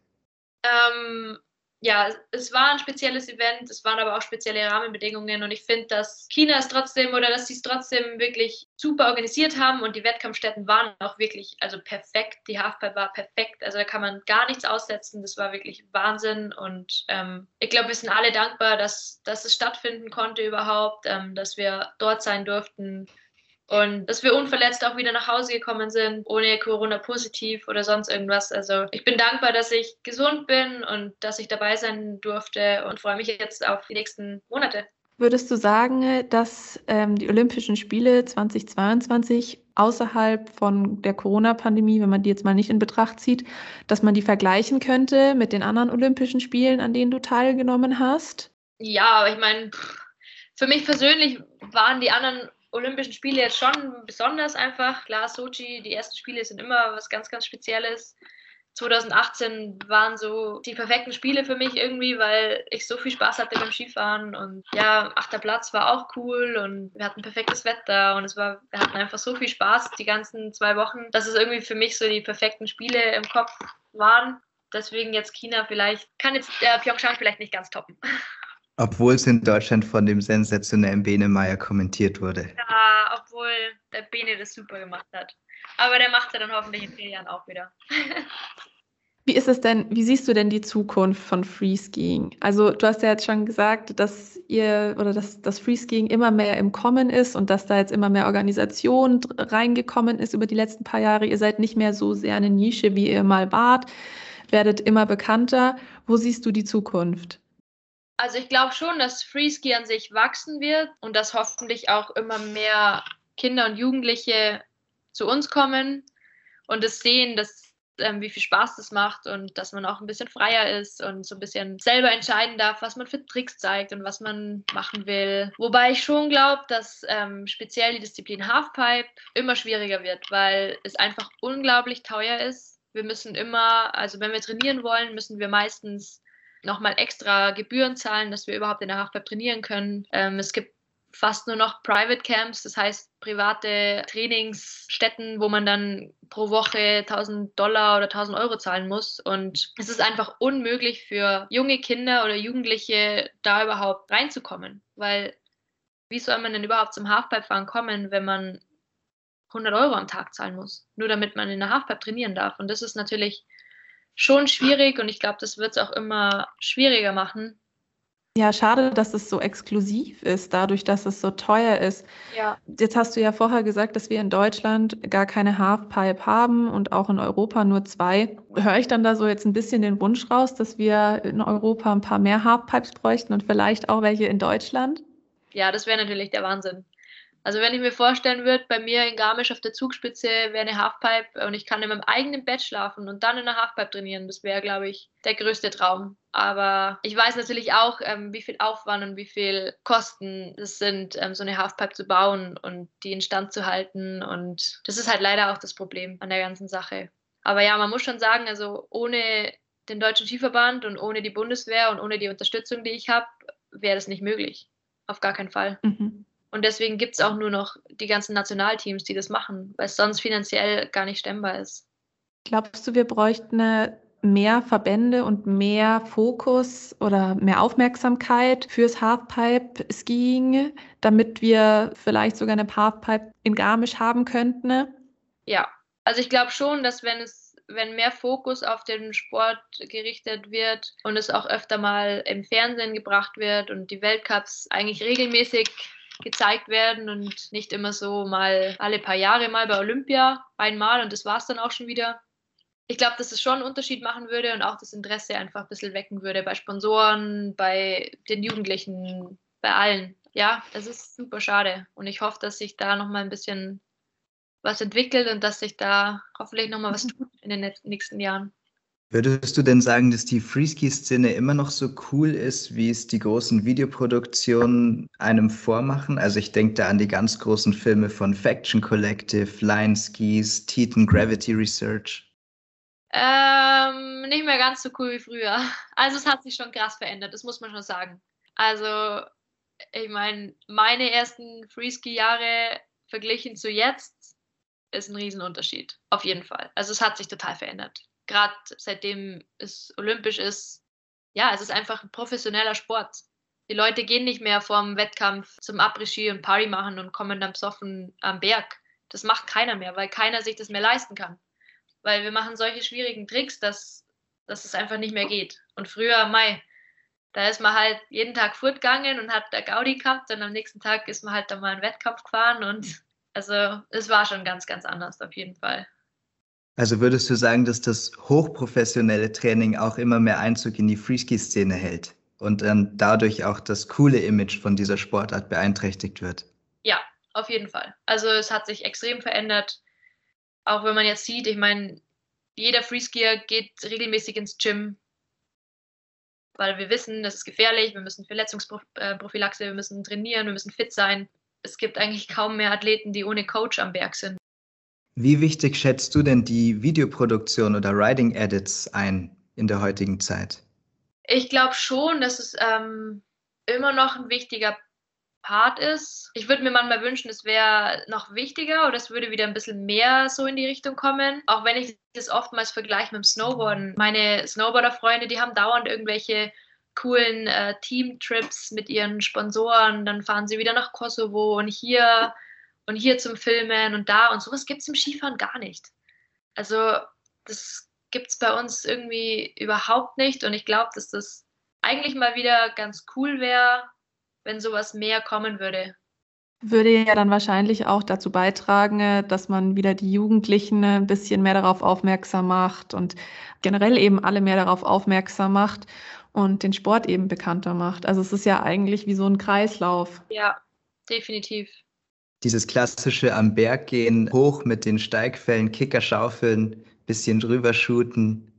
Ähm, ja, es war ein spezielles Event, es waren aber auch spezielle Rahmenbedingungen und ich finde, dass China es trotzdem oder dass sie es trotzdem wirklich super organisiert haben und die Wettkampfstätten waren auch wirklich, also perfekt. Die Halfpipe war perfekt, also da kann man gar nichts aussetzen. Das war wirklich Wahnsinn und ähm, ich glaube, wir sind alle dankbar, dass, dass es stattfinden konnte überhaupt, ähm, dass wir dort sein durften und dass wir unverletzt auch wieder nach Hause gekommen sind, ohne Corona positiv oder sonst irgendwas. Also ich bin dankbar, dass ich gesund bin und dass ich dabei sein durfte und freue mich jetzt auf die nächsten Monate. Würdest du sagen, dass ähm, die Olympischen Spiele 2022 außerhalb von der Corona-Pandemie, wenn man die jetzt mal nicht in Betracht zieht, dass man die vergleichen könnte mit den anderen Olympischen Spielen, an denen du teilgenommen hast? Ja, aber ich meine, für mich persönlich waren die anderen Olympischen Spiele jetzt schon besonders einfach. Klar, Sochi, die ersten Spiele sind immer was ganz, ganz Spezielles. 2018 waren so die perfekten Spiele für mich irgendwie, weil ich so viel Spaß hatte beim Skifahren und ja, achter Platz war auch cool und wir hatten perfektes Wetter und es war, wir hatten einfach so viel Spaß die ganzen zwei Wochen, dass es irgendwie für mich so die perfekten Spiele im Kopf waren. Deswegen jetzt China vielleicht, kann jetzt der Pyeongchang vielleicht nicht ganz toppen. Obwohl es in Deutschland von dem sensationellen Bene Meyer kommentiert wurde. Ja, obwohl der Bene das super gemacht hat. Aber der macht es ja dann hoffentlich in vier Jahren auch wieder. Wie ist es denn, wie siehst du denn die Zukunft von Freeskiing? Also du hast ja jetzt schon gesagt, dass ihr oder dass das Freeskiing immer mehr im Kommen ist und dass da jetzt immer mehr Organisation reingekommen ist über die letzten paar Jahre. Ihr seid nicht mehr so sehr eine Nische, wie ihr mal wart, werdet immer bekannter. Wo siehst du die Zukunft? Also ich glaube schon, dass Freeski an sich wachsen wird und dass hoffentlich auch immer mehr Kinder und Jugendliche zu uns kommen und es sehen, dass ähm, wie viel Spaß das macht und dass man auch ein bisschen freier ist und so ein bisschen selber entscheiden darf, was man für Tricks zeigt und was man machen will. Wobei ich schon glaube, dass ähm, speziell die Disziplin Halfpipe immer schwieriger wird, weil es einfach unglaublich teuer ist. Wir müssen immer, also wenn wir trainieren wollen, müssen wir meistens nochmal extra Gebühren zahlen, dass wir überhaupt in der Halfpipe trainieren können. Ähm, es gibt fast nur noch Private Camps, das heißt private Trainingsstätten, wo man dann pro Woche 1000 Dollar oder 1000 Euro zahlen muss. Und es ist einfach unmöglich für junge Kinder oder Jugendliche da überhaupt reinzukommen, weil wie soll man denn überhaupt zum Halfpipe-Fahren kommen, wenn man 100 Euro am Tag zahlen muss, nur damit man in der Halfpipe trainieren darf. Und das ist natürlich schon schwierig und ich glaube, das wird es auch immer schwieriger machen, ja, schade, dass es so exklusiv ist, dadurch, dass es so teuer ist. Ja. Jetzt hast du ja vorher gesagt, dass wir in Deutschland gar keine Halfpipe haben und auch in Europa nur zwei. Höre ich dann da so jetzt ein bisschen den Wunsch raus, dass wir in Europa ein paar mehr Halfpipes bräuchten und vielleicht auch welche in Deutschland? Ja, das wäre natürlich der Wahnsinn. Also wenn ich mir vorstellen würde, bei mir in Garmisch auf der Zugspitze wäre eine Halfpipe und ich kann in meinem eigenen Bett schlafen und dann in der Halfpipe trainieren, das wäre, glaube ich, der größte Traum. Aber ich weiß natürlich auch, ähm, wie viel Aufwand und wie viel Kosten es sind, ähm, so eine Halfpipe zu bauen und die instand zu halten. Und das ist halt leider auch das Problem an der ganzen Sache. Aber ja, man muss schon sagen, also ohne den Deutschen Skiverband und ohne die Bundeswehr und ohne die Unterstützung, die ich habe, wäre das nicht möglich. Auf gar keinen Fall. Mhm. Und deswegen gibt es auch nur noch die ganzen Nationalteams, die das machen, weil es sonst finanziell gar nicht stemmbar ist. Glaubst du, wir bräuchten mehr Verbände und mehr Fokus oder mehr Aufmerksamkeit fürs Halfpipe-Skiing, damit wir vielleicht sogar eine Halfpipe in Garmisch haben könnten? Ja, also ich glaube schon, dass wenn es wenn mehr Fokus auf den Sport gerichtet wird und es auch öfter mal im Fernsehen gebracht wird und die Weltcups eigentlich regelmäßig gezeigt werden und nicht immer so mal alle paar Jahre mal bei Olympia einmal und das war es dann auch schon wieder. Ich glaube, dass es schon einen Unterschied machen würde und auch das Interesse einfach ein bisschen wecken würde bei Sponsoren, bei den Jugendlichen, bei allen. Ja, es ist super schade und ich hoffe, dass sich da nochmal ein bisschen was entwickelt und dass sich da hoffentlich nochmal was tut in den nächsten Jahren. Würdest du denn sagen, dass die Freeski-Szene immer noch so cool ist, wie es die großen Videoproduktionen einem vormachen? Also ich denke da an die ganz großen Filme von Faction Collective, Line Skis, Teton Gravity Research. Ähm, nicht mehr ganz so cool wie früher. Also es hat sich schon krass verändert, das muss man schon sagen. Also ich meine, meine ersten Freeski-Jahre verglichen zu jetzt ist ein Riesenunterschied. Auf jeden Fall. Also es hat sich total verändert gerade seitdem es olympisch ist, ja, es ist einfach ein professioneller Sport. Die Leute gehen nicht mehr vorm Wettkampf zum Après-Ski und Party machen und kommen dann besoffen am Berg. Das macht keiner mehr, weil keiner sich das mehr leisten kann. Weil wir machen solche schwierigen Tricks, dass, dass es einfach nicht mehr geht. Und früher, Mai, da ist man halt jeden Tag fortgegangen und hat der Gaudi gehabt und am nächsten Tag ist man halt dann mal einen Wettkampf gefahren und also es war schon ganz, ganz anders auf jeden Fall. Also würdest du sagen, dass das hochprofessionelle Training auch immer mehr Einzug in die Freeski-Szene hält und dann dadurch auch das coole Image von dieser Sportart beeinträchtigt wird? Ja, auf jeden Fall. Also es hat sich extrem verändert. Auch wenn man jetzt sieht, ich meine, jeder Freeskier geht regelmäßig ins Gym, weil wir wissen, das ist gefährlich, wir müssen Verletzungsprophylaxe, wir müssen trainieren, wir müssen fit sein. Es gibt eigentlich kaum mehr Athleten, die ohne Coach am Berg sind. Wie wichtig schätzt du denn die Videoproduktion oder Writing Edits ein in der heutigen Zeit? Ich glaube schon, dass es ähm, immer noch ein wichtiger Part ist. Ich würde mir manchmal wünschen, es wäre noch wichtiger oder es würde wieder ein bisschen mehr so in die Richtung kommen. Auch wenn ich das oftmals vergleiche mit dem Snowboarden. Meine Snowboarder-Freunde, die haben dauernd irgendwelche coolen äh, Team-Trips mit ihren Sponsoren. Dann fahren sie wieder nach Kosovo und hier und hier zum Filmen und da und sowas gibt es im Skifahren gar nicht. Also das gibt es bei uns irgendwie überhaupt nicht und ich glaube, dass das eigentlich mal wieder ganz cool wäre, wenn sowas mehr kommen würde. Würde ja dann wahrscheinlich auch dazu beitragen, dass man wieder die Jugendlichen ein bisschen mehr darauf aufmerksam macht und generell eben alle mehr darauf aufmerksam macht und den Sport eben bekannter macht. Also es ist ja eigentlich wie so ein Kreislauf. Ja, definitiv dieses klassische am Berg gehen, hoch mit den Steigfällen, Kickerschaufeln, bisschen drüber shooten,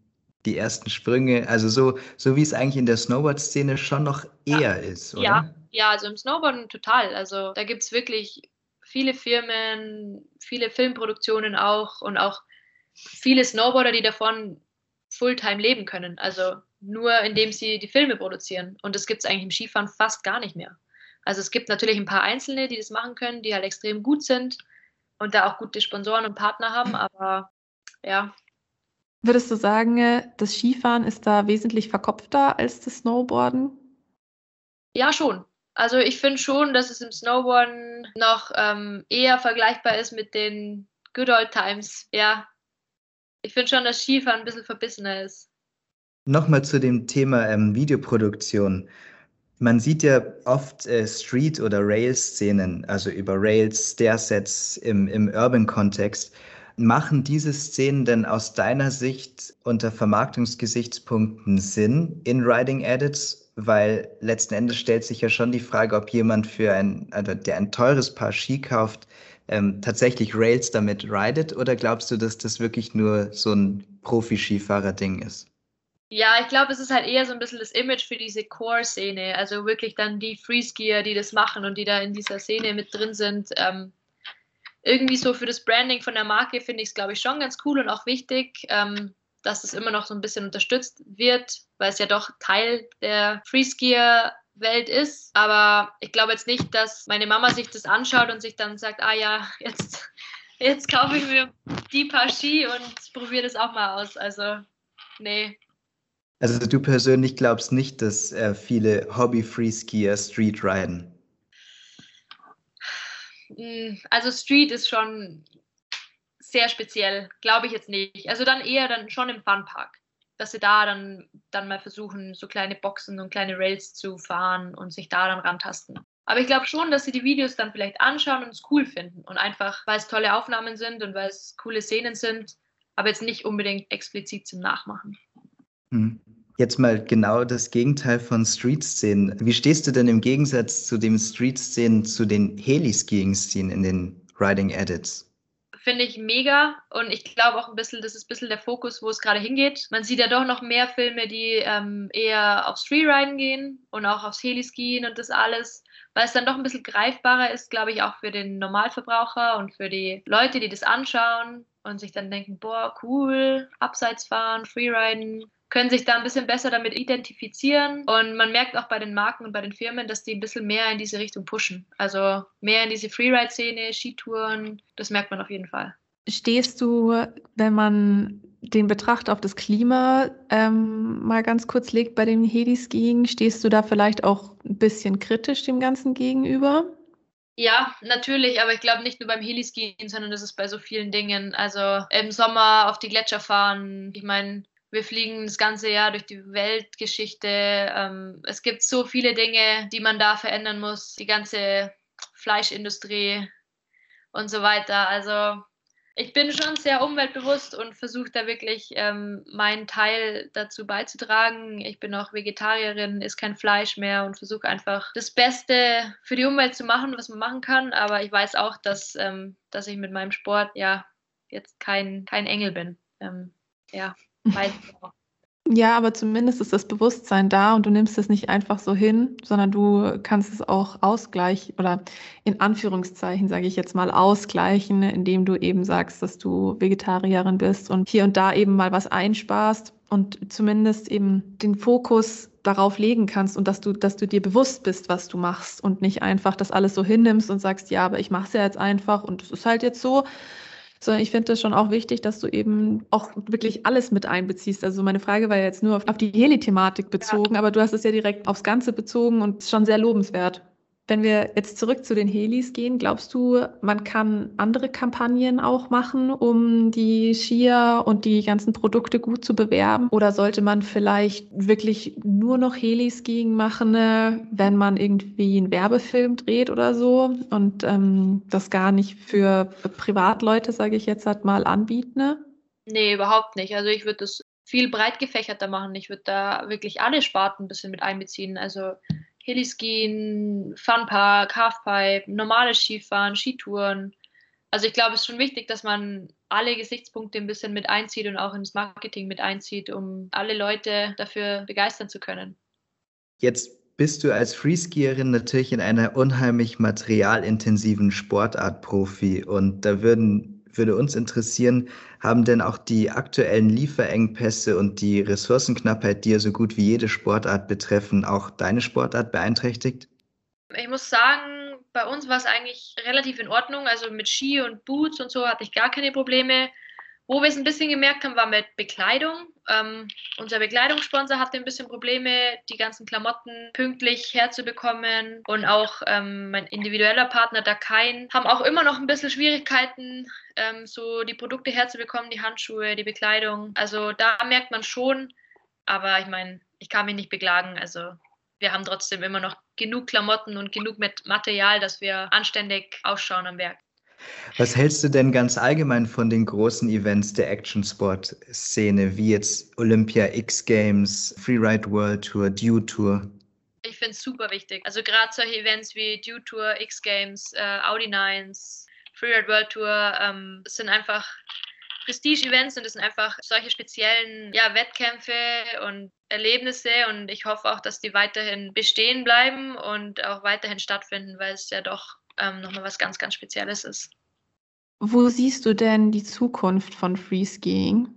die ersten Sprünge, also so, so wie es eigentlich in der Snowboard-Szene schon noch eher ja. ist, oder? Ja, ja, also im Snowboarden total. Also da gibt es wirklich viele Firmen, viele Filmproduktionen auch und auch viele Snowboarder, die davon Fulltime leben können. Also nur indem sie die Filme produzieren. Und das gibt es eigentlich im Skifahren fast gar nicht mehr. Also es gibt natürlich ein paar Einzelne, die das machen können, die halt extrem gut sind und da auch gute Sponsoren und Partner haben, aber ja. Würdest du sagen, das Skifahren ist da wesentlich verkopfter als das Snowboarden? Ja, schon. Also ich finde schon, dass es im Snowboarden noch ähm, eher vergleichbar ist mit den Good Old Times. Ja, ich finde schon, dass Skifahren ein bisschen verbissener ist. Nochmal zu dem Thema ähm, Videoproduktion. Man sieht ja oft äh, Street- oder Rail-Szenen, also über Rails, Stair-Sets im, im Urban-Kontext. Machen diese Szenen denn aus deiner Sicht unter Vermarktungsgesichtspunkten Sinn in Riding Edits? Weil letzten Endes stellt sich ja schon die Frage, ob jemand für ein, also der ein teures Paar Ski kauft, ähm, tatsächlich Rails damit ridet oder glaubst du, dass das wirklich nur so ein Profi-Skifahrer-Ding ist? Ja, ich glaube, es ist halt eher so ein bisschen das Image für diese Core-Szene. Also wirklich dann die Freeskier, die das machen und die da in dieser Szene mit drin sind. Ähm, irgendwie so für das Branding von der Marke finde ich es, glaube ich, schon ganz cool und auch wichtig, ähm, dass es immer noch so ein bisschen unterstützt wird, weil es ja doch Teil der Freeskier-Welt ist. Aber ich glaube jetzt nicht, dass meine Mama sich das anschaut und sich dann sagt, ah ja, jetzt, jetzt kaufe ich mir die paar Ski und probiere das auch mal aus. Also, nee, also du persönlich glaubst nicht, dass äh, viele Hobby-Freeskier Street riden? Hm, also Street ist schon sehr speziell, glaube ich jetzt nicht. Also dann eher dann schon im Funpark, dass sie da dann, dann mal versuchen, so kleine Boxen und kleine Rails zu fahren und sich da dann rantasten. Aber ich glaube schon, dass sie die Videos dann vielleicht anschauen und es cool finden und einfach, weil es tolle Aufnahmen sind und weil es coole Szenen sind, aber jetzt nicht unbedingt explizit zum Nachmachen. Hm. Jetzt mal genau das Gegenteil von Street-Szenen. Wie stehst du denn im Gegensatz zu den Street-Szenen zu den Heli-Skiing-Szenen in den Riding Edits? Finde ich mega und ich glaube auch ein bisschen, das ist ein bisschen der Fokus, wo es gerade hingeht. Man sieht ja doch noch mehr Filme, die ähm, eher aufs Freeriden gehen und auch aufs Heli-Skiing und das alles, weil es dann doch ein bisschen greifbarer ist, glaube ich, auch für den Normalverbraucher und für die Leute, die das anschauen und sich dann denken, boah, cool, Abseits fahren, Freeriden, können sich da ein bisschen besser damit identifizieren. Und man merkt auch bei den Marken und bei den Firmen, dass die ein bisschen mehr in diese Richtung pushen. Also mehr in diese Freeride-Szene, Skitouren, das merkt man auf jeden Fall. Stehst du, wenn man den Betracht auf das Klima ähm, mal ganz kurz legt bei dem Heliskiing, stehst du da vielleicht auch ein bisschen kritisch dem Ganzen gegenüber? Ja, natürlich, aber ich glaube nicht nur beim Heliskiing, sondern das ist bei so vielen Dingen. Also im Sommer auf die Gletscher fahren. Ich meine, wir fliegen das ganze Jahr durch die Weltgeschichte. Ähm, es gibt so viele Dinge, die man da verändern muss. Die ganze Fleischindustrie und so weiter. Also ich bin schon sehr umweltbewusst und versuche da wirklich ähm, meinen Teil dazu beizutragen. Ich bin auch Vegetarierin, esse kein Fleisch mehr und versuche einfach das Beste für die Umwelt zu machen, was man machen kann. Aber ich weiß auch, dass, ähm, dass ich mit meinem Sport ja jetzt kein, kein Engel bin. Ähm, ja. Ja, aber zumindest ist das Bewusstsein da und du nimmst es nicht einfach so hin, sondern du kannst es auch ausgleichen oder in Anführungszeichen sage ich jetzt mal ausgleichen, indem du eben sagst, dass du Vegetarierin bist und hier und da eben mal was einsparst und zumindest eben den Fokus darauf legen kannst und dass du, dass du dir bewusst bist, was du machst und nicht einfach das alles so hinnimmst und sagst, ja, aber ich mache es ja jetzt einfach und es ist halt jetzt so, sondern ich finde es schon auch wichtig, dass du eben auch wirklich alles mit einbeziehst. Also meine Frage war ja jetzt nur auf, auf die Heli-Thematik bezogen, ja. aber du hast es ja direkt aufs Ganze bezogen und schon sehr lobenswert. Wenn wir jetzt zurück zu den Helis gehen, glaubst du, man kann andere Kampagnen auch machen, um die Skier und die ganzen Produkte gut zu bewerben? Oder sollte man vielleicht wirklich nur noch Heliskiing machen, äh, wenn man irgendwie einen Werbefilm dreht oder so und ähm, das gar nicht für Privatleute, sage ich jetzt halt mal, anbieten? Ne? Nee, überhaupt nicht. Also ich würde das viel breit gefächerter machen. Ich würde da wirklich alle Sparten ein bisschen mit einbeziehen. Also Heliskiing, Funpark, Halfpipe, normales Skifahren, Skitouren. Also ich glaube, es ist schon wichtig, dass man alle Gesichtspunkte ein bisschen mit einzieht und auch ins Marketing mit einzieht, um alle Leute dafür begeistern zu können. Jetzt bist du als Freeskierin natürlich in einer unheimlich materialintensiven Sportart Profi und da würden würde uns interessieren, haben denn auch die aktuellen Lieferengpässe und die Ressourcenknappheit, die ja so gut wie jede Sportart betreffen, auch deine Sportart beeinträchtigt? Ich muss sagen, bei uns war es eigentlich relativ in Ordnung. Also mit Ski und Boots und so hatte ich gar keine Probleme. Wo wir es ein bisschen gemerkt haben, war mit Bekleidung. Ähm, unser Bekleidungssponsor hatte ein bisschen Probleme, die ganzen Klamotten pünktlich herzubekommen. Und auch ähm, mein individueller Partner Dakain haben auch immer noch ein bisschen Schwierigkeiten, ähm, so die Produkte herzubekommen, die Handschuhe, die Bekleidung. Also da merkt man schon, aber ich meine, ich kann mich nicht beklagen. Also wir haben trotzdem immer noch genug Klamotten und genug mit Material, dass wir anständig ausschauen am Werk. Was hältst du denn ganz allgemein von den großen Events der Action-Sport-Szene, wie jetzt Olympia, X-Games, Freeride World Tour, Dew Tour? Ich finde es super wichtig. Also gerade solche Events wie Dew Tour, X-Games, äh, Audi Nines, Freeride World Tour ähm, sind einfach Prestige-Events und es sind einfach solche speziellen ja, Wettkämpfe und Erlebnisse und ich hoffe auch, dass die weiterhin bestehen bleiben und auch weiterhin stattfinden, weil es ja doch ähm, nochmal was ganz, ganz Spezielles ist. Wo siehst du denn die Zukunft von Freeskiing?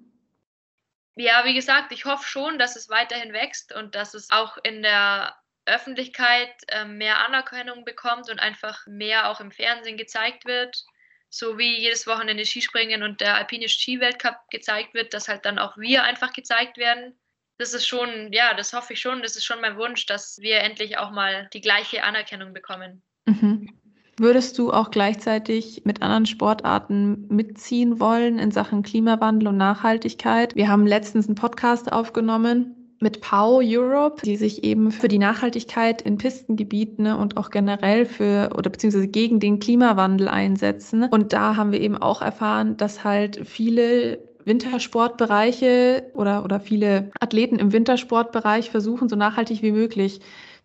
Ja, wie gesagt, ich hoffe schon, dass es weiterhin wächst und dass es auch in der Öffentlichkeit äh, mehr Anerkennung bekommt und einfach mehr auch im Fernsehen gezeigt wird. So wie jedes Wochenende Skispringen und der alpine Skiweltcup gezeigt wird, dass halt dann auch wir einfach gezeigt werden. Das ist schon, ja, das hoffe ich schon. Das ist schon mein Wunsch, dass wir endlich auch mal die gleiche Anerkennung bekommen. Mhm. Würdest du auch gleichzeitig mit anderen Sportarten mitziehen wollen in Sachen Klimawandel und Nachhaltigkeit? Wir haben letztens einen Podcast aufgenommen mit POW Europe, die sich eben für die Nachhaltigkeit in Pistengebieten ne, und auch generell für oder beziehungsweise gegen den Klimawandel einsetzen. Und da haben wir eben auch erfahren, dass halt viele Wintersportbereiche oder, oder viele Athleten im Wintersportbereich versuchen, so nachhaltig wie möglich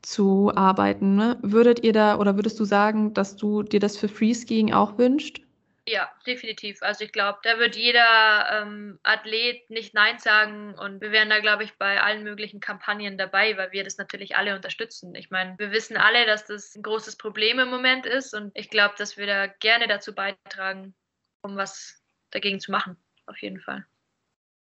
zu arbeiten. Ne? Würdet ihr da oder würdest du sagen, dass du dir das für Freeskiing auch wünscht? Ja, definitiv. Also ich glaube, da wird jeder ähm, Athlet nicht Nein sagen und wir wären da, glaube ich, bei allen möglichen Kampagnen dabei, weil wir das natürlich alle unterstützen. Ich meine, wir wissen alle, dass das ein großes Problem im Moment ist und ich glaube, dass wir da gerne dazu beitragen, um was dagegen zu machen, auf jeden Fall.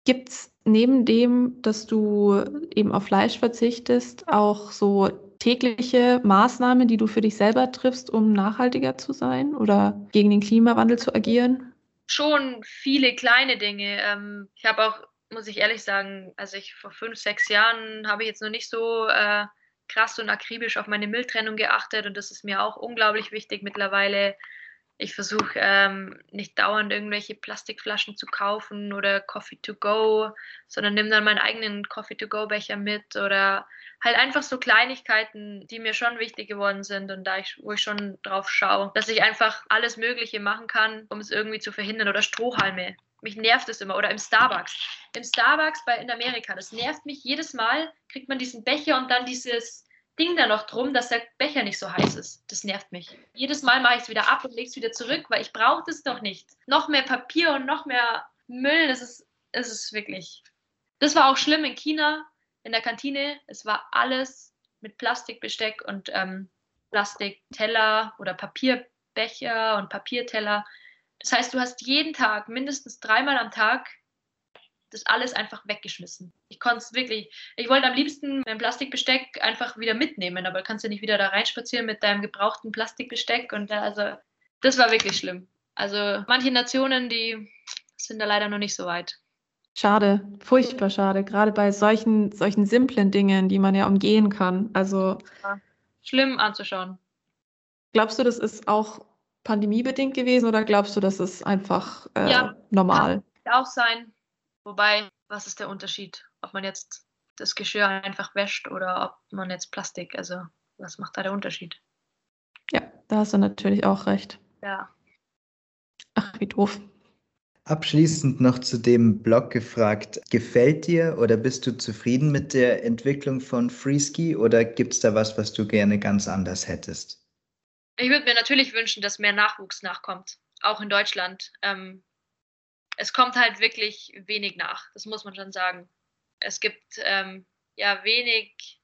Gibt es neben dem, dass du eben auf Fleisch verzichtest, auch so tägliche Maßnahmen, die du für dich selber triffst, um nachhaltiger zu sein oder gegen den Klimawandel zu agieren? Schon viele kleine Dinge. Ähm, ich habe auch, muss ich ehrlich sagen, also ich vor fünf, sechs Jahren habe ich jetzt noch nicht so äh, krass und akribisch auf meine Mülltrennung geachtet und das ist mir auch unglaublich wichtig mittlerweile ich versuche ähm, nicht dauernd irgendwelche Plastikflaschen zu kaufen oder Coffee to go, sondern nehme dann meinen eigenen Coffee to go Becher mit oder halt einfach so Kleinigkeiten, die mir schon wichtig geworden sind und da ich, wo ich schon drauf schaue, dass ich einfach alles Mögliche machen kann, um es irgendwie zu verhindern oder Strohhalme. Mich nervt es immer oder im Starbucks. Im Starbucks bei in Amerika, das nervt mich jedes Mal, kriegt man diesen Becher und dann dieses Ding da noch drum, dass der Becher nicht so heiß ist. Das nervt mich. Jedes Mal mache ich es wieder ab und lege es wieder zurück, weil ich brauche das doch nicht. Noch mehr Papier und noch mehr Müll, das ist, das ist wirklich. Das war auch schlimm in China, in der Kantine. Es war alles mit Plastikbesteck und ähm, Plastikteller oder Papierbecher und Papierteller. Das heißt, du hast jeden Tag, mindestens dreimal am Tag, das alles einfach weggeschmissen. Ich konnte es wirklich, ich wollte am liebsten mein Plastikbesteck einfach wieder mitnehmen, aber kannst du nicht wieder da reinspazieren mit deinem gebrauchten Plastikbesteck und also das war wirklich schlimm. Also manche Nationen, die sind da leider noch nicht so weit. Schade, furchtbar schade, gerade bei solchen, solchen simplen Dingen, die man ja umgehen kann. Also ja, schlimm anzuschauen. Glaubst du, das ist auch pandemiebedingt gewesen oder glaubst du, das ist einfach äh, ja, normal? Kann auch sein. Wobei, was ist der Unterschied? Ob man jetzt das Geschirr einfach wäscht oder ob man jetzt Plastik, also was macht da der Unterschied? Ja, da hast du natürlich auch recht. Ja. Ach, wie doof. Abschließend noch zu dem Blog gefragt, gefällt dir oder bist du zufrieden mit der Entwicklung von Freeski oder gibt es da was, was du gerne ganz anders hättest? Ich würde mir natürlich wünschen, dass mehr Nachwuchs nachkommt, auch in Deutschland. Ähm, es kommt halt wirklich wenig nach, das muss man schon sagen. Es gibt ähm, ja wenig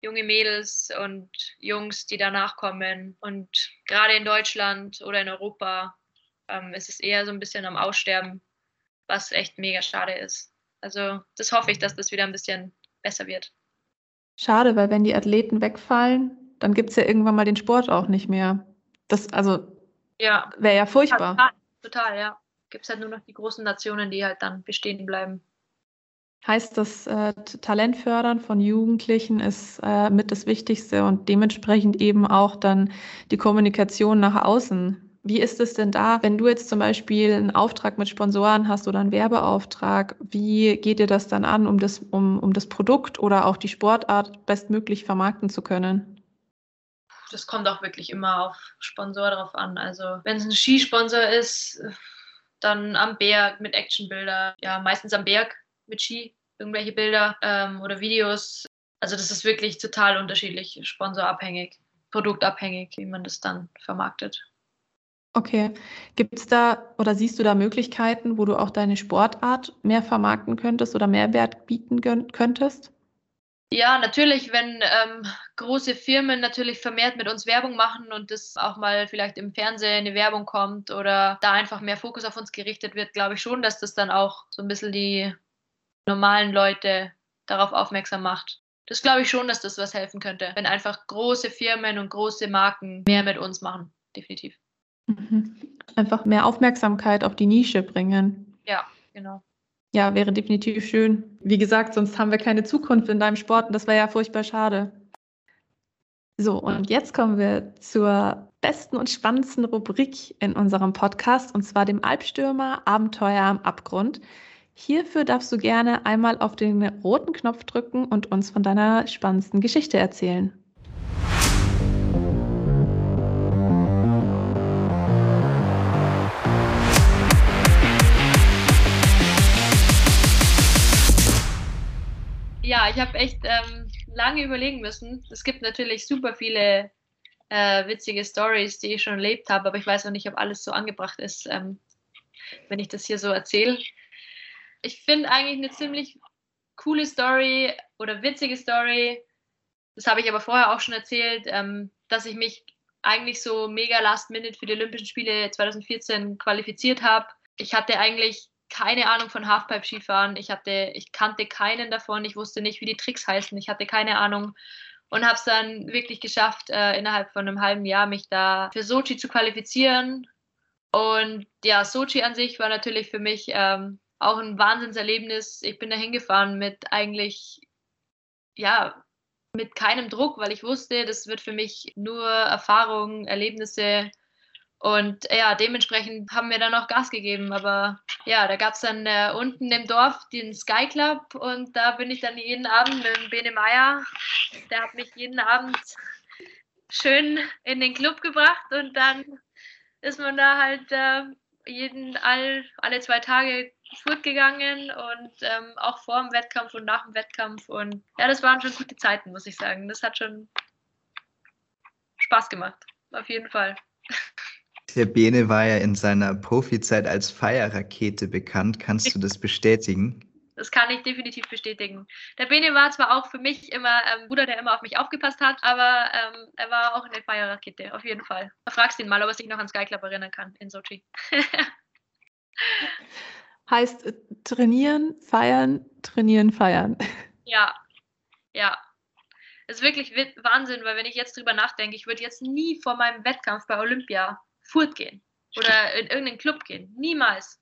junge Mädels und Jungs, die danach kommen. Und gerade in Deutschland oder in Europa ähm, ist es eher so ein bisschen am Aussterben, was echt mega schade ist. Also das hoffe ich, dass das wieder ein bisschen besser wird. Schade, weil wenn die Athleten wegfallen, dann gibt es ja irgendwann mal den Sport auch nicht mehr. Das, also, ja. wäre ja furchtbar. Total, total ja. Gibt es halt nur noch die großen Nationen, die halt dann bestehen bleiben. Heißt das äh, Talentfördern von Jugendlichen ist äh, mit das Wichtigste und dementsprechend eben auch dann die Kommunikation nach außen. Wie ist es denn da, wenn du jetzt zum Beispiel einen Auftrag mit Sponsoren hast oder einen Werbeauftrag? Wie geht ihr das dann an, um das, um, um das Produkt oder auch die Sportart bestmöglich vermarkten zu können? Das kommt auch wirklich immer auf Sponsor drauf an. Also wenn es ein Skisponsor ist, dann am Berg mit Actionbilder, ja meistens am Berg mit Ski, irgendwelche Bilder ähm, oder Videos. Also das ist wirklich total unterschiedlich, sponsorabhängig, produktabhängig, wie man das dann vermarktet. Okay. Gibt es da oder siehst du da Möglichkeiten, wo du auch deine Sportart mehr vermarkten könntest oder Mehrwert bieten könntest? Ja, natürlich, wenn ähm, große Firmen natürlich vermehrt mit uns Werbung machen und das auch mal vielleicht im Fernsehen eine Werbung kommt oder da einfach mehr Fokus auf uns gerichtet wird, glaube ich schon, dass das dann auch so ein bisschen die normalen Leute darauf aufmerksam macht. Das glaube ich schon, dass das was helfen könnte, wenn einfach große Firmen und große Marken mehr mit uns machen, definitiv. Mhm. Einfach mehr Aufmerksamkeit auf die Nische bringen. Ja, genau. Ja, wäre definitiv schön. Wie gesagt, sonst haben wir keine Zukunft in deinem Sport und das wäre ja furchtbar schade. So, und jetzt kommen wir zur besten und spannendsten Rubrik in unserem Podcast und zwar dem Albstürmer Abenteuer am Abgrund. Hierfür darfst du gerne einmal auf den roten Knopf drücken und uns von deiner spannendsten Geschichte erzählen. Ja, ich habe echt ähm, lange überlegen müssen. Es gibt natürlich super viele äh, witzige Stories, die ich schon erlebt habe, aber ich weiß noch nicht, ob alles so angebracht ist, ähm, wenn ich das hier so erzähle ich finde eigentlich eine ziemlich coole Story oder witzige Story. Das habe ich aber vorher auch schon erzählt, ähm, dass ich mich eigentlich so mega last minute für die Olympischen Spiele 2014 qualifiziert habe. Ich hatte eigentlich keine Ahnung von Halfpipe-Skifahren. Ich, ich kannte keinen davon. Ich wusste nicht, wie die Tricks heißen. Ich hatte keine Ahnung und habe es dann wirklich geschafft, äh, innerhalb von einem halben Jahr mich da für Sochi zu qualifizieren. Und ja, Sochi an sich war natürlich für mich ähm, auch ein Wahnsinnserlebnis. Ich bin da hingefahren mit eigentlich, ja, mit keinem Druck, weil ich wusste, das wird für mich nur Erfahrungen, Erlebnisse. Und ja, dementsprechend haben wir dann auch Gas gegeben. Aber ja, da gab es dann äh, unten im Dorf den Sky Club und da bin ich dann jeden Abend mit Bene Meyer. Der hat mich jeden Abend schön in den Club gebracht und dann ist man da halt äh, jeden all, alle zwei Tage fortgegangen und ähm, auch vor dem Wettkampf und nach dem Wettkampf. Und ja, das waren schon gute Zeiten, muss ich sagen. Das hat schon Spaß gemacht, auf jeden Fall. Der Bene war ja in seiner Profizeit als Feierrakete bekannt. Kannst du das bestätigen? Das kann ich definitiv bestätigen. Der Bene war zwar auch für mich immer ein ähm, Bruder, der immer auf mich aufgepasst hat, aber ähm, er war auch eine Feierrakete, auf jeden Fall. Fragst ihn mal, ob er sich noch an Sky Club erinnern kann in Sochi. heißt äh, trainieren, feiern, trainieren, feiern. Ja, ja. Das ist wirklich Wahnsinn, weil wenn ich jetzt drüber nachdenke, ich würde jetzt nie vor meinem Wettkampf bei Olympia furt gehen oder in irgendeinen Club gehen. Niemals.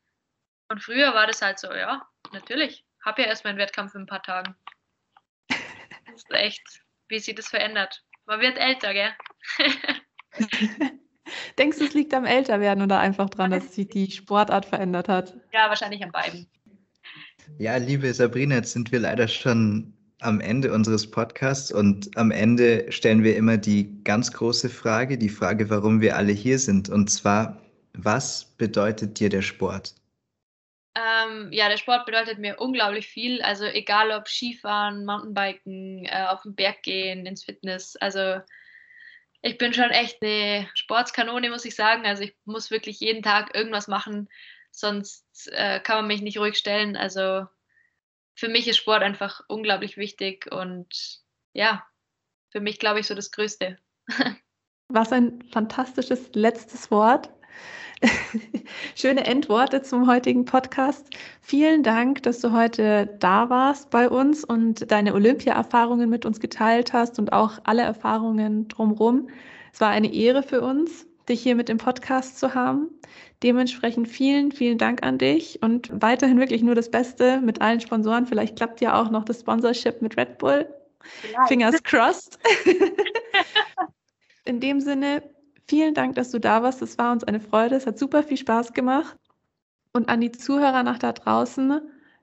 Und früher war das halt so, ja, natürlich. Hab ja erst meinen Wettkampf in ein paar Tagen. Das ist echt, wie sich das verändert. Man wird älter, gell? Denkst du, es liegt am Älterwerden oder einfach daran, dass sich die Sportart verändert hat? Ja, wahrscheinlich an beiden. Ja, liebe Sabrina, jetzt sind wir leider schon am Ende unseres Podcasts und am Ende stellen wir immer die ganz große Frage, die Frage, warum wir alle hier sind. Und zwar, was bedeutet dir der Sport? Ähm, ja, der Sport bedeutet mir unglaublich viel. Also egal ob Skifahren, Mountainbiken, äh, auf den Berg gehen, ins Fitness. Also ich bin schon echt eine Sportskanone, muss ich sagen. Also ich muss wirklich jeden Tag irgendwas machen, sonst äh, kann man mich nicht ruhig stellen. Also für mich ist Sport einfach unglaublich wichtig und ja, für mich glaube ich so das Größte. Was ein fantastisches letztes Wort. Schöne Endworte zum heutigen Podcast. Vielen Dank, dass du heute da warst bei uns und deine Olympia-Erfahrungen mit uns geteilt hast und auch alle Erfahrungen drumherum. Es war eine Ehre für uns. dich hier mit dem Podcast zu haben. Dementsprechend vielen, vielen Dank an dich und weiterhin wirklich nur das Beste mit allen Sponsoren. Vielleicht klappt ja auch noch das Sponsorship mit Red Bull. Vielleicht. Fingers crossed. In dem Sinne, vielen Dank, dass du da warst. Es war uns eine Freude. Es hat super viel Spaß gemacht. Und an die Zuhörer nach da draußen,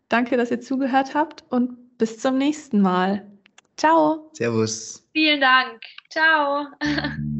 danke, dass ihr zugehört habt und bis zum nächsten Mal. Ciao. Servus. Vielen Dank. Ciao.